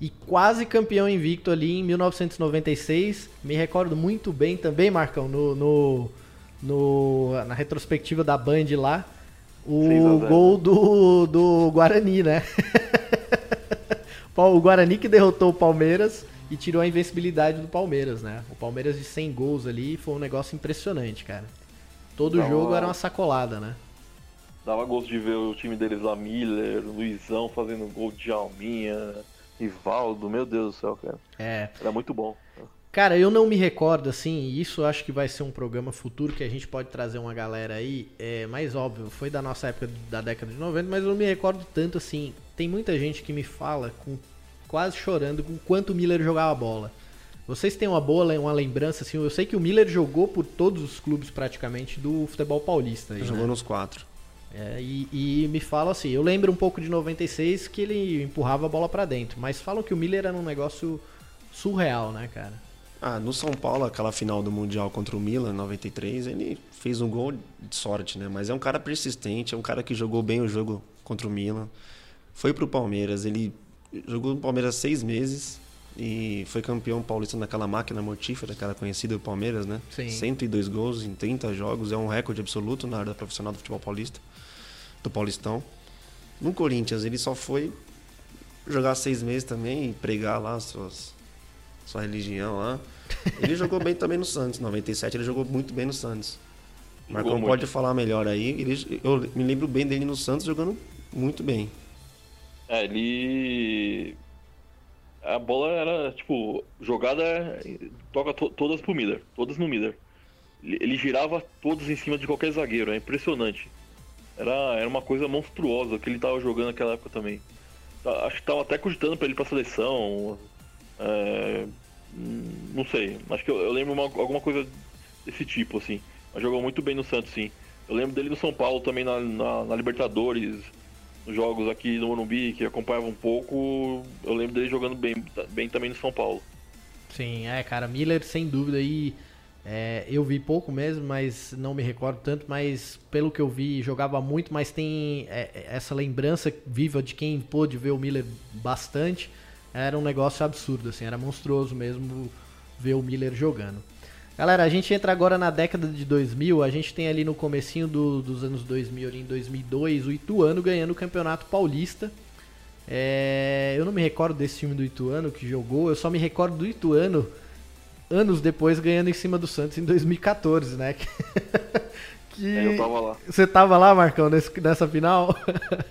E quase campeão invicto ali em 1996. Me recordo muito bem também, Marcão, no, no, no- na retrospectiva da Band lá. 6 a O 0. gol do, do Guarani, né? o Guarani que derrotou o Palmeiras e tirou a invencibilidade do Palmeiras, né? O Palmeiras de 100 gols ali foi um negócio impressionante, cara. Todo Dá jogo era uma sacolada, né? Dava gosto de ver o time deles lá, Miller, Luizão fazendo gol de Alminha, Rivaldo, meu Deus do céu, cara. É. Era muito bom. Cara, eu não me recordo, assim, e isso eu acho que vai ser um programa futuro que a gente pode trazer uma galera aí. É mais óbvio, foi da nossa época da década de 90, mas eu não me recordo tanto assim. Tem muita gente que me fala, com quase chorando, com quanto o Miller jogava bola. Vocês têm uma boa uma lembrança, assim, eu sei que o Miller jogou por todos os clubes praticamente do futebol paulista. Aí, Jogou né? nos quatro. É, e, e me falam assim, eu lembro um pouco de 96 que ele empurrava a bola pra dentro, mas falam que o Miller era um negócio surreal, né, cara? Ah, no São Paulo, aquela final do Mundial contra o Milan, em 93, ele fez um gol de sorte, né? Mas é um cara persistente, é um cara que jogou bem o jogo contra o Milan. Foi pro Palmeiras, ele jogou no Palmeiras seis meses e foi campeão paulista naquela máquina mortífera era conhecida do Palmeiras, né? Sim. 102 gols em 30 jogos, é um recorde absoluto na área profissional do futebol paulista, do Paulistão. No Corinthians, ele só foi jogar seis meses também e pregar lá suas, sua religião lá. Ele jogou bem também no Santos, 97 ele jogou muito bem no Santos. Marcão muito. pode falar melhor aí. Ele, eu me lembro bem dele no Santos jogando muito bem. É, ele. A bola era, tipo, jogada. Toca to- todas pro Miller. Todas no Miller. Ele, ele girava todos em cima de qualquer zagueiro, é impressionante. Era, era uma coisa monstruosa que ele tava jogando naquela época também. Tá- Acho que tava até cogitando pra ele pra seleção. é, hum, não sei. Acho que eu, eu lembro uma- alguma coisa desse tipo, assim. Mas jogou muito bem no Santos, sim. Eu lembro dele no São Paulo também na, na- na Libertadores, nos jogos aqui no Morumbi, que acompanhava um pouco. Eu lembro dele jogando bem, bem também no São Paulo. Sim, é, cara, Miller sem dúvida aí. É, eu vi pouco mesmo, mas não me recordo tanto, mas pelo que eu vi, jogava muito, mas tem é, é, essa lembrança viva de quem pôde ver o Miller bastante. Era um negócio absurdo, assim, era monstruoso mesmo ver o Miller jogando. Galera, a gente entra agora na década de 2000, a gente tem ali no comecinho do- dos anos 2000, ali em 2002, o Ituano ganhando o Campeonato Paulista. É, eu não me recordo desse time do Ituano que jogou, eu só me recordo do Ituano anos depois ganhando em cima do Santos em 2014, né? que... É, eu tava lá. Você tava lá, Marcão, nesse, nessa final?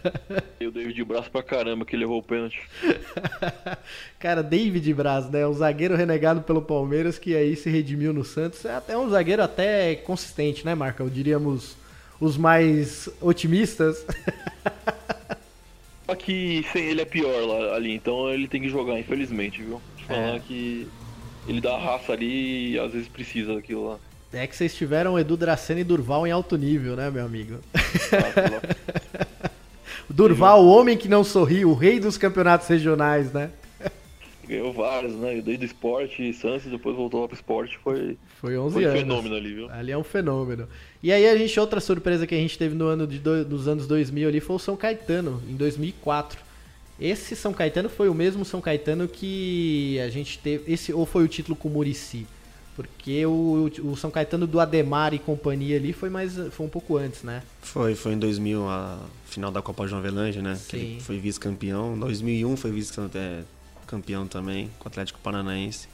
Eu David Braz pra caramba que ele errou o pênalti. Cara, David Braz, né? Um zagueiro renegado pelo Palmeiras que aí se redimiu no Santos. É até um zagueiro até consistente, né, Marcão? Diríamos os mais otimistas. Só que sem ele é pior lá, ali, então ele tem que jogar, infelizmente, viu? Deixa eu falar é. que ele dá raça ali e às vezes precisa daquilo lá. É que vocês tiveram Edu Dracena e Durval em alto nível, né, meu amigo? Ah, Durval, o homem que não sorri, o rei dos campeonatos regionais, né? Ganhou vários, né? Desde o esporte, Santos, depois voltou lá pro esporte, foi. Foi 11 foi anos. fenômeno ali, viu? Ali é um fenômeno. E aí a gente, outra surpresa que a gente teve no ano de do, nos anos 2000 ali foi o São Caetano, em 2004. Esse São Caetano foi o mesmo São Caetano que a gente teve. Esse ou foi o título com o Murici? Porque o, o São Caetano do Ademar e companhia ali foi mais foi um pouco antes, né? Foi, foi em 2000 a final da Copa João Avelange, né? Sim. Que foi vice-campeão. Em 2001 foi vice-campeão também com o Atlético Paranaense.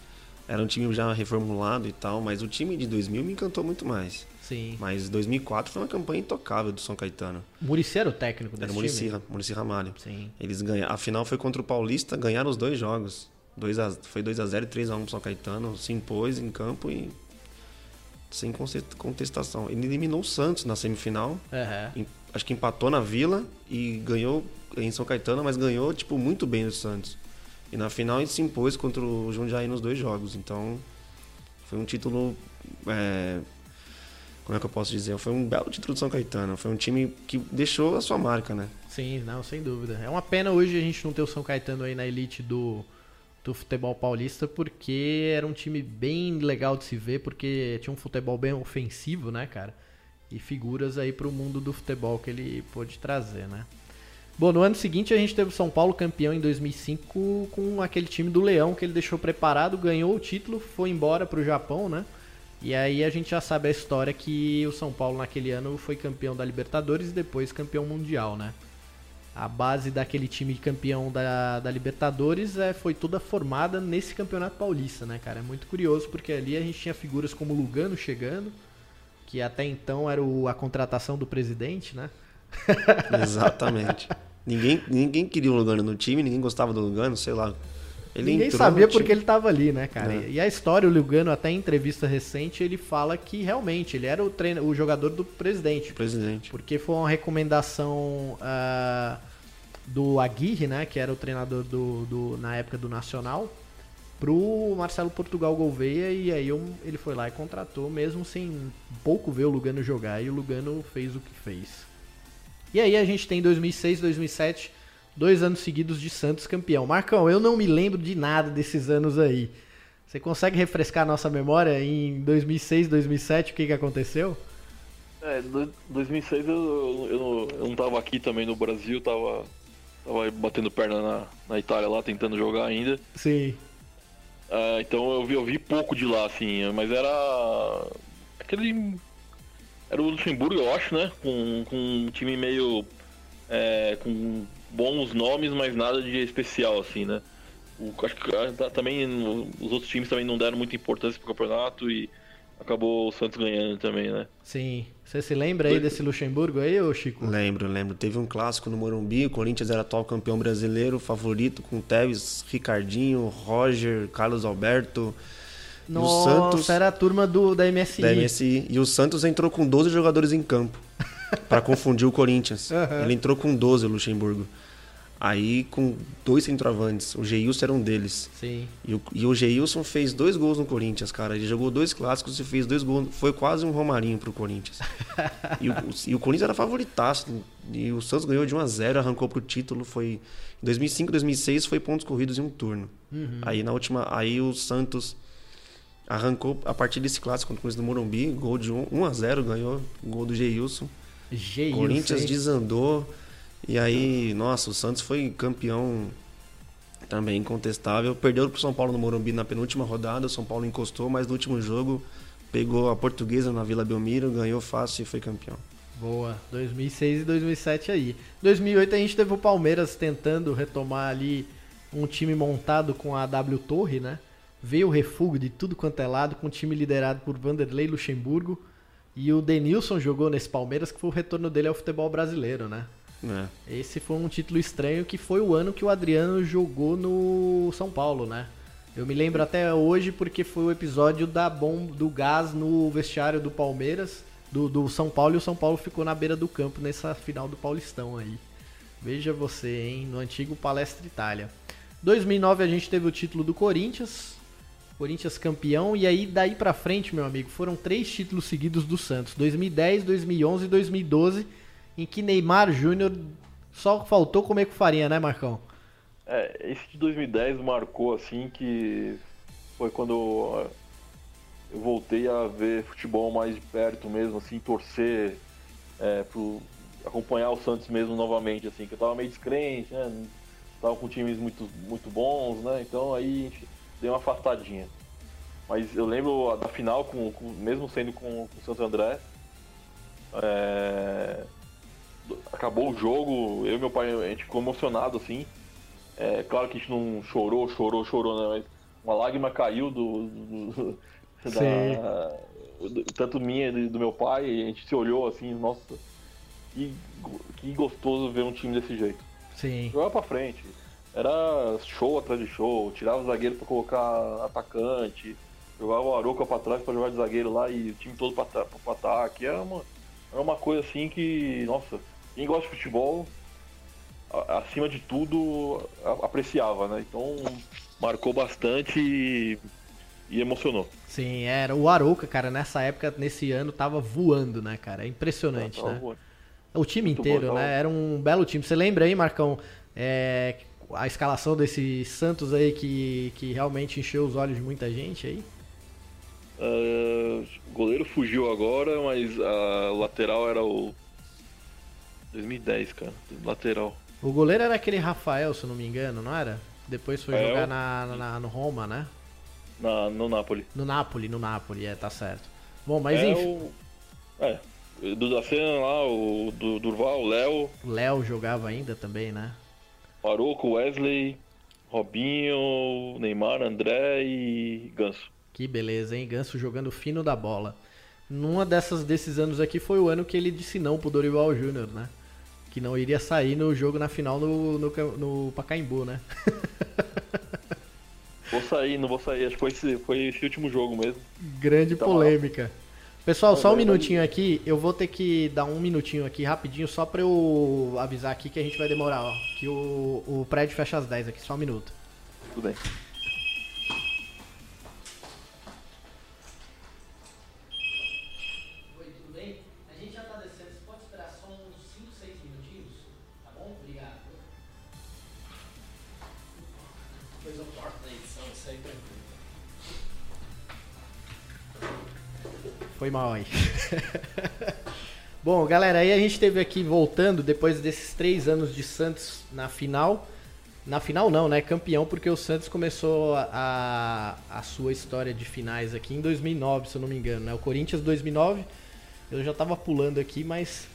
Era um time já reformulado e tal, mas o time de 2000 me encantou muito mais. Sim. Mas 2004 foi uma campanha intocável do São Caetano. Murici era o técnico desse era Muricy, time? Murici Ramalho. Sim. Eles ganharam. A final foi contra o Paulista, ganharam os dois jogos. 2 a, foi 2 a 0 e 3 a 1 pro São Caetano. Se impôs em campo e sem contestação. Ele eliminou o Santos na semifinal. Uhum. Acho que empatou na Vila e ganhou em São Caetano, mas ganhou tipo muito bem o Santos. E na final ele se impôs contra o Jundiaí nos dois jogos. Então foi um título é, como é que eu posso dizer? Foi um belo título de São Caetano. Foi um time que deixou a sua marca, né? Sim, não, sem dúvida. É uma pena hoje a gente não ter o São Caetano aí na elite do, do futebol paulista, porque era um time bem legal de se ver, porque tinha um futebol bem ofensivo, né, cara? E figuras aí pro mundo do futebol que ele pôde trazer, né? Bom, no ano seguinte a gente teve o São Paulo campeão em 2005 com aquele time do Leão que ele deixou preparado, ganhou o título, foi embora pro Japão, né? E aí a gente já sabe a história que o São Paulo naquele ano foi campeão da Libertadores e depois campeão mundial, né? A base daquele time campeão da, da Libertadores é, foi toda formada nesse campeonato paulista, né, cara? É muito curioso porque ali a gente tinha figuras como Lugano chegando, que até então era o, a contratação do presidente, né? Exatamente. ninguém, ninguém queria o Lugano no time, ninguém gostava do Lugano, sei lá. Ele Ninguém sabia porque ele estava ali, né, cara? É. E a história, o Lugano, até em entrevista recente, ele fala que realmente ele era o, treino, o jogador do presidente. Presidente. Porque foi uma recomendação uh, do Aguirre, né, que era o treinador do, do, na época do Nacional, pro Marcelo Portugal Gouveia, e aí ele foi lá e contratou, mesmo sem pouco ver o Lugano jogar, e o Lugano fez o que fez. E aí a gente tem 2006, 2007 dois anos seguidos de Santos campeão. Marcão, eu não me lembro de nada desses anos aí. Você consegue refrescar a nossa memória em 2006, 2007, o que, que aconteceu? É, 2006 eu, eu, eu não estava aqui também no Brasil, tava, tava batendo perna na, na Itália lá, tentando jogar ainda. Sim. É, então eu vi, eu vi pouco de lá, assim, mas era aquele... Era o Luxemburgo, eu acho, né? Com, com um time meio... É, com bons nomes, mas nada de especial, assim, né? O, acho que ah, também os outros times também não deram muita importância pro campeonato e acabou o Santos ganhando também, né? Sim. Você se lembra aí desse Luxemburgo aí, ô Chico? Lembro, lembro. Teve um clássico no Morumbi, o Corinthians era atual campeão brasileiro, favorito com Tevez, Ricardinho, Roger, Carlos Alberto. Nossa, o Santos, era a turma do, da MSI. Da MSI. E o Santos entrou com 12 jogadores em campo para confundir o Corinthians. Uhum. Ele entrou com 12, o Luxemburgo. Aí com dois centroavantes, o Geilson era um deles. Sim. E o, e o Geilson fez dois gols no Corinthians, cara. Ele jogou dois clássicos e fez dois gols. Foi quase um Romarinho pro Corinthians. e, o, e o Corinthians era favoritaço. E o Santos ganhou de 1 a 0 arrancou pro título. Foi em 2005, 2006 foi pontos corridos em um turno. Uhum. Aí na última, aí o Santos arrancou a partir desse clássico contra o Corinthians do Morumbi, gol de 1, 1 a 0 ganhou, gol do Geilson. Geilson. Corinthians desandou. E aí, nossa, o Santos foi campeão também incontestável. Perdeu para o São Paulo no Morumbi na penúltima rodada. O São Paulo encostou, mas no último jogo pegou a portuguesa na Vila Belmiro, ganhou fácil e foi campeão. Boa, 2006 e 2007 aí. 2008 a gente teve o Palmeiras tentando retomar ali um time montado com a W Torre, né? veio o refugo de tudo quanto é lado, com o time liderado por Vanderlei Luxemburgo. E o Denilson jogou nesse Palmeiras, que foi o retorno dele ao futebol brasileiro, né? É. Esse foi um título estranho que foi o ano que o Adriano jogou no São Paulo, né? Eu me lembro até hoje porque foi o episódio da bomba do gás no vestiário do Palmeiras, do, do São Paulo, e o São Paulo ficou na beira do campo nessa final do Paulistão aí. Veja você, hein? No antigo Palestra Itália. 2009 a gente teve o título do Corinthians, Corinthians campeão, e aí daí pra frente, meu amigo, foram três títulos seguidos do Santos: 2010, 2011 e 2012, em que Neymar Júnior só faltou comer com farinha, né, Marcão? É, esse de 2010 marcou assim que foi quando eu voltei a ver futebol mais de perto mesmo, assim, torcer, é, pro, acompanhar o Santos mesmo novamente, assim, que eu tava meio descrente, né? Tava com times muito, muito bons, né? Então aí gente deu uma afastadinha. Mas eu lembro da final, com, com mesmo sendo com, com o Santo André. É, acabou o jogo, eu e meu pai, a gente ficou emocionado assim. É, claro que a gente não chorou, chorou, chorou, né? Mas uma lágrima caiu do, do da, do, tanto minha e do meu pai, e a gente se olhou assim, nossa, que, que gostoso ver um time desse jeito. Sim. Jogava pra frente. Era show atrás de show, tirava o zagueiro pra colocar atacante, jogava o Aroca pra trás pra jogar de zagueiro lá e o time todo pra ataque. Era uma, era uma coisa assim que, nossa, quem gosta de futebol, a, acima de tudo, a, apreciava, né? Então marcou bastante e, e emocionou. Sim, era o Arouca, cara, nessa época, nesse ano, tava voando, né, cara? É impressionante, Tava né? voando. O time Muito inteiro, bom, né? Era um belo time. Você lembra aí, Marcão, é, a escalação desse Santos aí que, que realmente encheu os olhos de muita gente aí? Ah, o goleiro fugiu agora, mas a lateral era o 2010, cara. Lateral. O goleiro era aquele Rafael, se não me engano, não era? Depois foi É, jogar na, na- no Roma, né? Na, no Napoli. No Napoli, no Napoli, é, tá certo. Bom, mas é enfim, o. É. Do Dacena lá, o do Durval, o Léo, o Léo jogava ainda também, né? Aroco, Wesley, Robinho, Neymar, André e Ganso. Que beleza, hein? Ganso jogando fino da bola. Numa dessas desses anos aqui foi o ano que ele disse não pro Dorival Júnior, né? Que não iria sair no jogo na final no, no, no Pacaembu, né? Vou sair, não vou sair. Acho que foi esse, foi esse último jogo mesmo. Grande Tá polêmica. Pessoal, só um minutinho aqui. Eu vou ter que dar um minutinho aqui rapidinho só pra eu avisar aqui que a gente vai demorar, ó. Que o, o prédio fecha às 10 aqui, só um minuto. Tudo bem. Foi mal aí. Bom, galera, aí a gente teve aqui voltando depois desses três anos de Santos na final. Na final não, né? Campeão, porque o Santos começou a, a, sua história de finais aqui em 2009, se eu não me engano, né? O Corinthians 2009, eu já tava pulando aqui, mas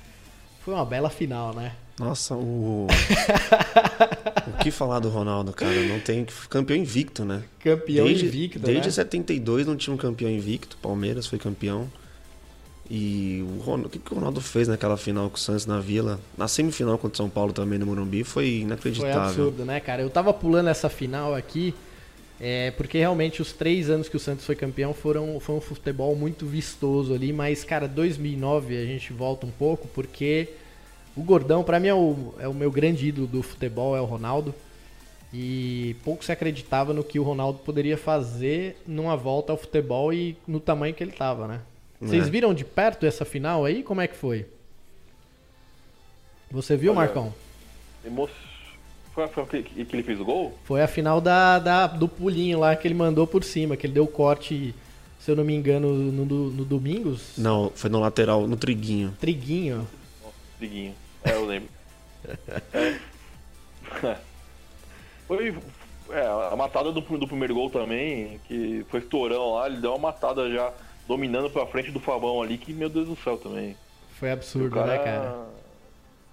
foi uma bela final, né? Nossa, o. o que falar do Ronaldo, cara? Não tem. Campeão invicto, né? Campeão desde, invicto, Desde né? 72 não tinha um campeão invicto. Palmeiras foi campeão. E o, Ronaldo, o que, que o Ronaldo fez naquela final com o Santos na Vila? Na semifinal contra o São Paulo também no Morumbi foi Foi inacreditável. absurdo, né, cara? Eu tava pulando essa final aqui, é, porque realmente os três anos que o Santos foi campeão foram foi um futebol muito vistoso ali, mas, cara, 2009 a gente volta um pouco, porque o Gordão, pra mim, é o, é o meu grande ídolo do futebol, é o Ronaldo. E pouco se acreditava no que o Ronaldo poderia fazer numa volta ao futebol e no tamanho que ele tava, né? Vocês É. viram de perto essa final aí? Como é que foi? Você viu, Olha, Marcão? Foi, foi que, que ele fez o gol? Foi a final da, da- do pulinho lá que ele mandou por cima, que ele deu corte, se eu não me engano, no, do- no Domingos. Não, foi no lateral, no Triguinho. Triguinho. Triguinho. É, eu lembro. É. Foi é, a matada do, do primeiro gol também, que foi estourão lá, ele deu uma matada já dominando pra frente do Fabão ali, que meu Deus do céu também. Foi absurdo, né, cara?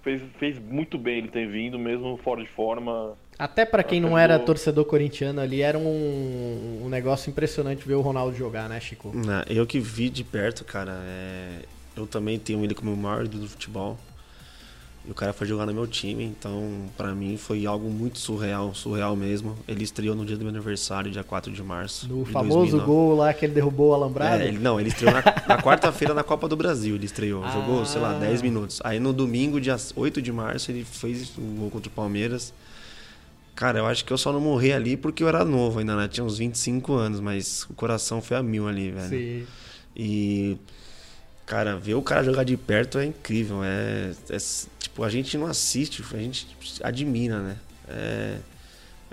Fez, fez muito bem ele ter vindo, mesmo fora de forma. Até para quem não era torcedor corintiano ali, era um, um, negócio impressionante ver o Ronaldo jogar, né, Chico? Não, eu que vi de perto, cara, é... eu também tenho ele como o maior do futebol. E o cara foi jogar no meu time, então para mim foi algo muito surreal, surreal mesmo. Ele estreou no dia do meu aniversário, dia 4 de março. No de famoso 2009. gol lá que ele derrubou o alambrado? É, ele, não, ele estreou na, na quarta-feira na Copa do Brasil, ele estreou. Ah. Jogou, sei lá, 10 minutos. Aí no domingo, dia 8 de março, ele fez um gol contra o Palmeiras. Cara, eu acho que eu só não morri ali porque eu era novo ainda, né? Tinha uns 25 anos, mas o coração foi a mil ali, velho. Sim. E Cara, ver o cara jogar de perto é incrível. É, é tipo, a gente não assiste, a gente admira, né? É,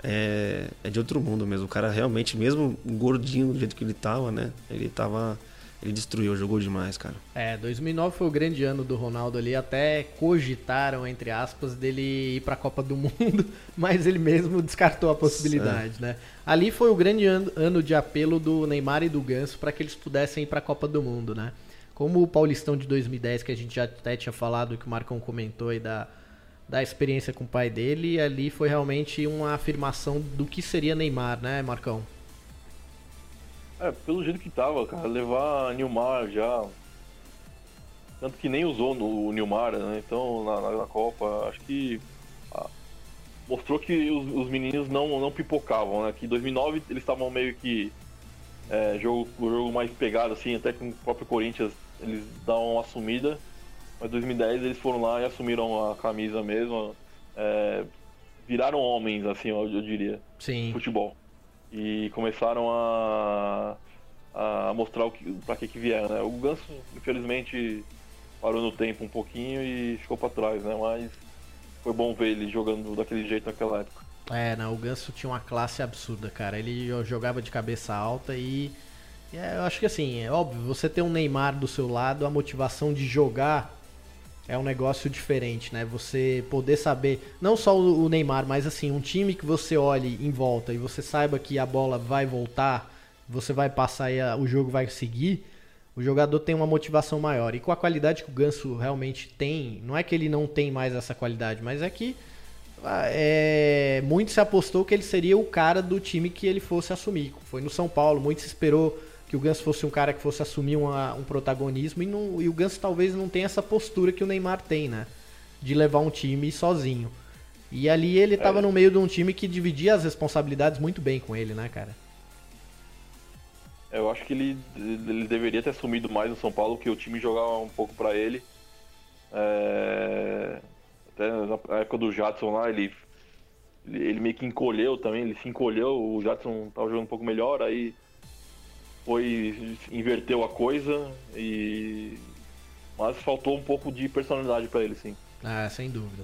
é, é, de outro mundo mesmo. O cara realmente, mesmo gordinho do jeito que ele tava, né? Ele tava. Ele destruiu, jogou demais, cara. É, 2009 foi o grande ano do Ronaldo ali. Até cogitaram, entre aspas, dele ir pra Copa do Mundo, mas ele mesmo descartou a possibilidade, é. né? Ali foi o grande ano de apelo do Neymar e do Ganso para que eles pudessem ir pra Copa do Mundo, né? Como o Paulistão de 2010, que a gente já até tinha falado, que o Marcão comentou aí da, da experiência com o pai dele, ali foi realmente uma afirmação do que seria Neymar, né, Marcão? É, pelo jeito que tava, cara, levar Nilmar já. Tanto que nem usou o Nilmar, né? Então, na, na, na Copa, acho que. Ah, mostrou que os, os, meninos não, não pipocavam, né? Que em 2009 eles estavam meio que. É, jogo, jogo mais pegado, assim, até com o próprio Corinthians eles dão uma sumida. Mas em 2010 eles foram lá e assumiram a camisa mesmo. É, viraram homens, assim, eu, eu diria. Sim. Futebol. E começaram a, a mostrar o que, pra que, que vieram, né? O Ganso, infelizmente, parou no tempo um pouquinho e ficou para trás, né? Mas foi bom ver ele jogando daquele jeito naquela época. É, não, o Ganso tinha uma classe absurda, cara. Ele jogava de cabeça alta e é, eu acho que assim, é óbvio, você ter um Neymar do seu lado, a motivação de jogar é um negócio diferente, né? Você poder saber, não só o Neymar, mas assim, um time que você olhe em volta e você saiba que a bola vai voltar, você vai passar e o jogo vai seguir, o jogador tem uma motivação maior. E com a qualidade que o Ganso realmente tem, não é que ele não tem mais essa qualidade, mas é que ah, é, muito se apostou que ele seria o cara do time que ele fosse assumir. Foi no São Paulo, muito se esperou que o Ganso fosse um cara que fosse assumir uma, um protagonismo e, não, e o Ganso talvez não tenha essa postura que o Neymar tem, né? De levar um time sozinho. E ali ele estava é. no meio de um time que dividia as responsabilidades muito bem com ele, né, cara? Eu acho que ele, ele deveria ter assumido mais no São Paulo, que o time jogava um pouco para ele. É... Até na época do Jadson lá, ele, ele meio que encolheu também, ele se encolheu, o Jadson tava jogando um pouco melhor, aí foi inverteu a coisa e mas faltou um pouco de personalidade para ele, sim. Ah, sem dúvida.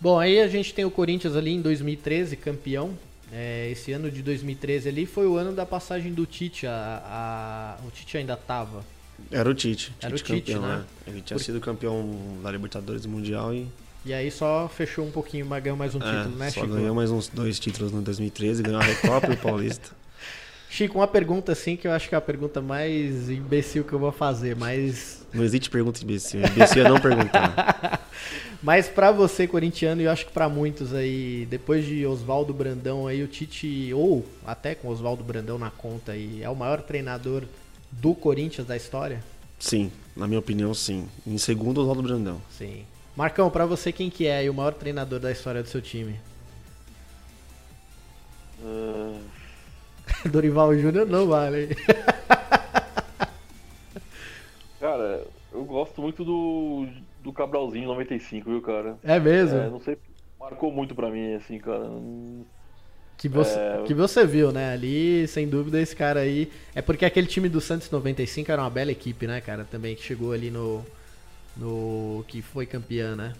Bom, aí a gente tem o Corinthians ali em 2013, campeão. É, esse ano de 2013 ali foi o ano da passagem do Tite. A, a o Tite ainda tava. Era o Tite. Era Tite o Tite, campeão, né? né? Ele tinha Por... sido campeão da Libertadores Mundial e. E aí só fechou um pouquinho, mas ganhou mais um é, título, né, só Chico? ganhou mais uns dois títulos no 2013, ganhou a Recopa e o Paulista. Chico, uma pergunta assim que eu acho que é a pergunta mais imbecil que eu vou fazer, mas. Não existe pergunta imbecil. Imbecil é não perguntar. mas para você, corintiano, e eu acho que para muitos aí, depois de Oswaldo Brandão aí, o Tite, ou até com Oswaldo Brandão na conta aí, é o maior treinador do Corinthians da história? Sim, na minha opinião, sim. Em segundo, Oswaldo Brandão. Sim. Marcão, para você, quem que é o maior treinador da história do seu time? Uh... Dorival Júnior não vale. cara, eu gosto muito do, do Cabralzinho 95, viu, cara? É mesmo? É, não sei, marcou muito pra mim, assim, cara. Que você, é... que você viu, né? Ali, sem dúvida, esse cara aí. É porque aquele time do Santos 95 era uma bela equipe, né, cara? Também que chegou ali no. no que foi campeã, né?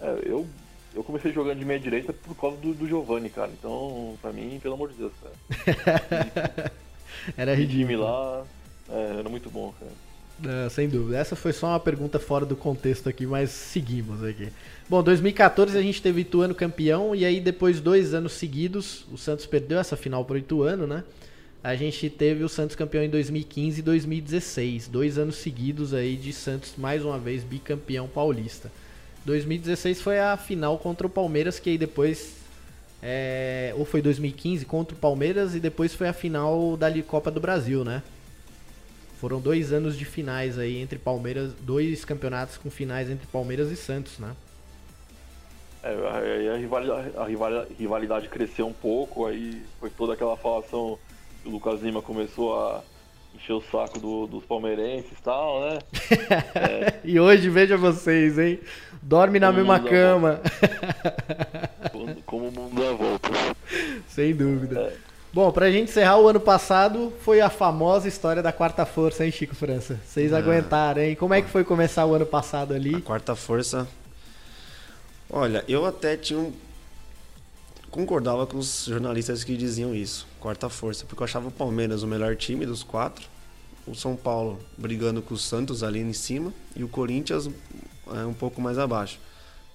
É, eu eu comecei jogando de meia direita por causa do, do Giovanni, cara. Então, pra mim, pelo amor de Deus, cara. era ridículo. lá é, era muito bom, cara. sem dúvida. Essa foi só uma pergunta fora do contexto aqui, mas seguimos aqui. Bom, 2014 a gente teve Ituano campeão e aí depois dois anos seguidos, o Santos perdeu essa final para o Ituano, né? A gente teve o Santos campeão em 2015 e 2016, dois anos seguidos aí de Santos mais uma vez bicampeão paulista. 2016 foi a final contra o Palmeiras, que aí depois É, ou foi 2015 contra o Palmeiras e depois foi a final da Copa do Brasil, né? Foram dois anos de finais aí entre Palmeiras, dois campeonatos com finais entre Palmeiras e Santos, né? É, aí a rivalidade, a rivalidade cresceu um pouco, aí foi toda aquela falação que o Lucas Lima começou a encher o saco do, dos palmeirenses e tal, né? É. e hoje, veja vocês, hein? Dorme na mesma cama. Como o mundo dá volta. Sem dúvida. É. Bom, pra gente encerrar o ano passado, foi a famosa história da quarta força, hein, Chico França? Vocês é. aguentaram, hein? Como é que foi começar o ano passado ali? A quarta força. Olha, eu até tinha um. Concordava com os jornalistas que diziam isso, quarta força, porque eu achava o Palmeiras o melhor time dos quatro, o São Paulo brigando com o Santos ali em cima e o Corinthians é, um pouco mais abaixo.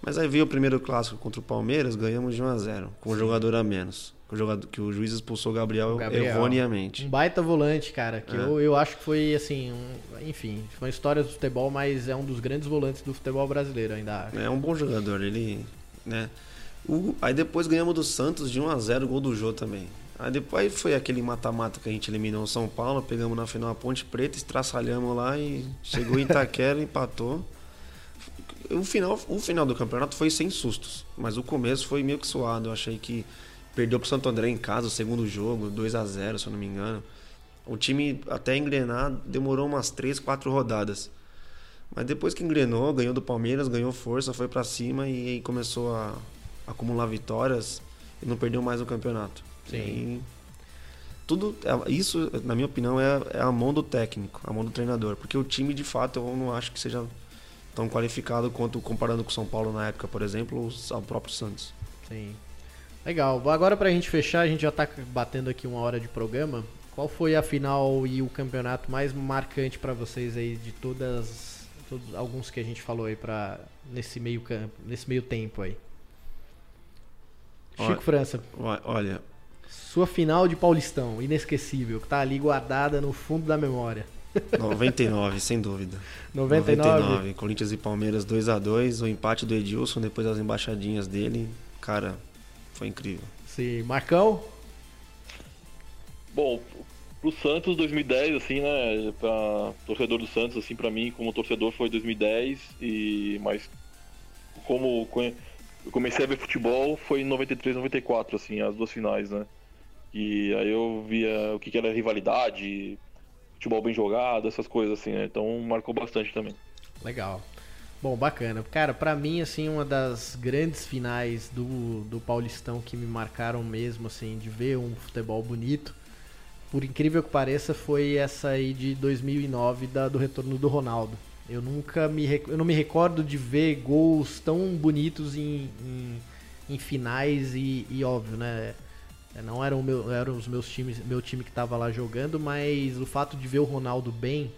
Mas aí veio o primeiro clássico contra o Palmeiras, ganhamos de 1 a 0 com um jogador a menos. O jogador, que o juiz expulsou o Gabriel, o Gabriel erroneamente. Um baita volante, cara, que é. eu, eu acho que foi assim, um, enfim, foi uma história do futebol, mas é um dos grandes volantes do futebol brasileiro ainda. É um bom jogador, ele, né? Aí depois ganhamos do Santos de 1 a 0 gol do Jô também. Aí depois foi aquele mata-mata que a gente eliminou o São Paulo, pegamos na final a Ponte Preta, estraçalhamos lá e chegou em Itaquera, empatou o final, o final do campeonato foi sem sustos, mas o começo foi meio que suado. Eu achei que perdeu pro Santo André em casa o segundo jogo, 2 a 0 se eu não me engano. O time até engrenar demorou umas 3, 4 rodadas. Mas depois que engrenou, ganhou do Palmeiras, ganhou força, foi para cima e aí começou a acumular vitórias e não perdeu mais o campeonato. Sim. Tudo é, isso, na minha opinião, é, é a mão do técnico, a mão do treinador, porque o time de fato eu não acho que seja tão qualificado quanto comparando com o São Paulo na época, por exemplo, o próprio Santos. Sim. Legal. Agora pra gente fechar, a gente já tá batendo aqui uma hora de programa. Qual foi a final e o campeonato mais marcante para vocês aí de todas todos alguns que a gente falou aí para nesse meio campo, nesse meio tempo aí? Chico olha, França. Olha, sua final de Paulistão, inesquecível, que tá ali guardada no fundo da memória. 99, sem dúvida. 99. 99. Corinthians e Palmeiras 2 a 2 o empate do Edilson, depois as embaixadinhas dele. Cara, foi incrível. Sim, Marcão? Bom, pro Santos 2010, assim, né, pra torcedor do Santos, assim, para mim, como torcedor foi 2010, e mas como eu comecei a ver futebol foi em 93, 94, assim, as duas finais, né? E aí eu via o que, que era rivalidade, futebol bem jogado, essas coisas assim, né? Então marcou bastante também. Legal. Bom, bacana. Cara, para mim, assim, uma das grandes finais do, do Paulistão que me marcaram mesmo, assim, de ver um futebol bonito, por incrível que pareça, foi essa aí de 2009, da, do retorno do Ronaldo. Eu nunca me, eu não me recordo de ver gols tão bonitos em, em, em finais e, e, óbvio, né? É, não eram, meu, eram os meus times, meu time que estava lá jogando, mas o fato de ver o Ronaldo bem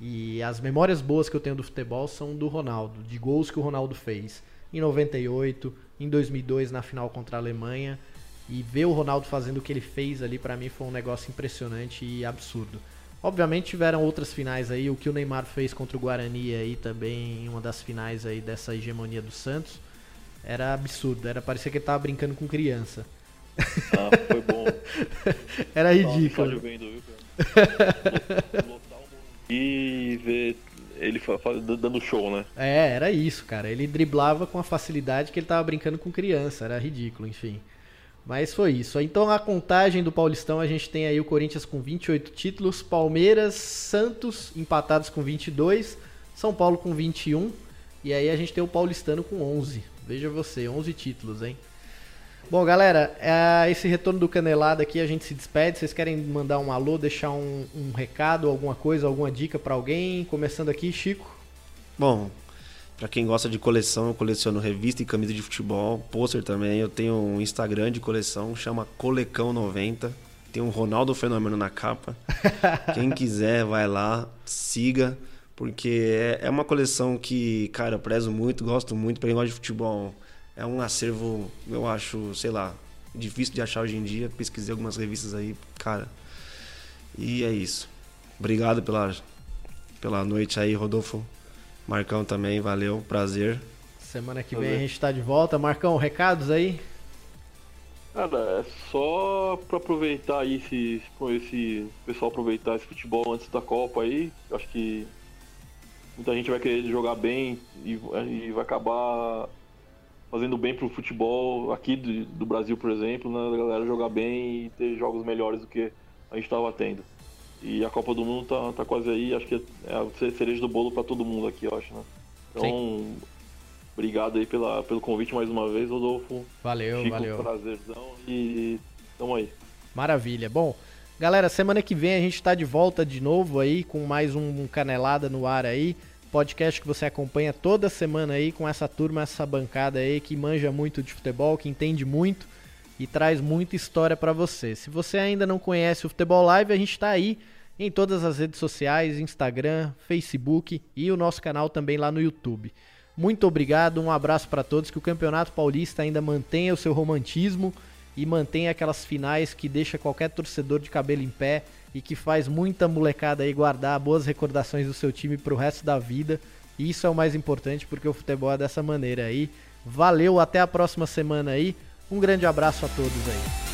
e as memórias boas que eu tenho do futebol são do Ronaldo, de gols que o Ronaldo fez em 98, em 2002 na final contra a Alemanha e ver o Ronaldo fazendo o que ele fez ali para mim foi um negócio impressionante e absurdo. Obviamente tiveram outras finais aí, o que o Neymar fez contra o Guarani aí também, em uma das finais aí dessa hegemonia do Santos, era absurdo, era parecia que ele tava brincando com criança. Ah, foi bom. Era ridículo. Viu, e ver ele dando show, né? É, era isso, cara. Ele driblava com a facilidade que ele tava brincando com criança. Era ridículo, enfim. Mas foi isso. Então a contagem do Paulistão a gente tem aí o Corinthians com 28 títulos, Palmeiras, Santos empatados com 22, São Paulo com 21 e aí a gente tem o Paulistano com 11. Veja você, 11 títulos, hein? Bom, galera, é, esse retorno do Canelada aqui a gente se despede. Vocês querem mandar um alô, deixar um, um recado, alguma coisa, alguma dica para alguém? Começando aqui, Chico. Bom, para quem gosta de coleção, eu coleciono revista e camisa de futebol, pôster também. Eu tenho um Instagram de coleção, chama Colecão90. Tem um Ronaldo Fenômeno na capa. quem quiser, vai lá, siga, porque é, é uma coleção que, cara, eu prezo muito, gosto muito. Pra quem gosta de futebol, é um acervo, eu acho, sei lá, difícil de achar hoje em dia. Pesquisei algumas revistas aí, cara. E é isso. Obrigado pela, pela noite aí, Rodolfo. Marcão também, valeu, prazer. Semana que vem a gente está de volta. Marcão, recados aí? Cara, é só pra aproveitar aí esse, esse pessoal aproveitar esse futebol antes da Copa aí. Acho que muita gente vai querer jogar bem e, e vai acabar fazendo bem pro futebol aqui do, do, Brasil, por exemplo, né? A galera jogar bem e ter jogos melhores do que a gente estava tendo. E a Copa do Mundo tá, tá quase aí, acho que é a cereja do bolo para todo mundo aqui, eu acho, né? Então, Sim. obrigado aí pela, pelo convite mais uma vez, Rodolfo. Valeu, Chico, valeu. prazerzão e tamo aí. Maravilha. Bom, galera, semana que vem a gente tá de volta de novo aí com mais um Canelada no ar aí podcast que você acompanha toda semana aí com essa turma, essa bancada aí que manja muito de futebol, que entende muito e traz muita história para você. Se você ainda não conhece o Futebol Live, a gente está aí em todas as redes sociais, Instagram, Facebook e o nosso canal também lá no YouTube. Muito obrigado, um abraço para todos, que o Campeonato Paulista ainda mantenha o seu romantismo e mantenha aquelas finais que deixa qualquer torcedor de cabelo em pé e que faz muita molecada aí guardar boas recordações do seu time pro resto da vida. E isso é o mais importante porque o futebol é dessa maneira aí. Valeu, até a próxima semana aí. Um grande abraço a todos aí.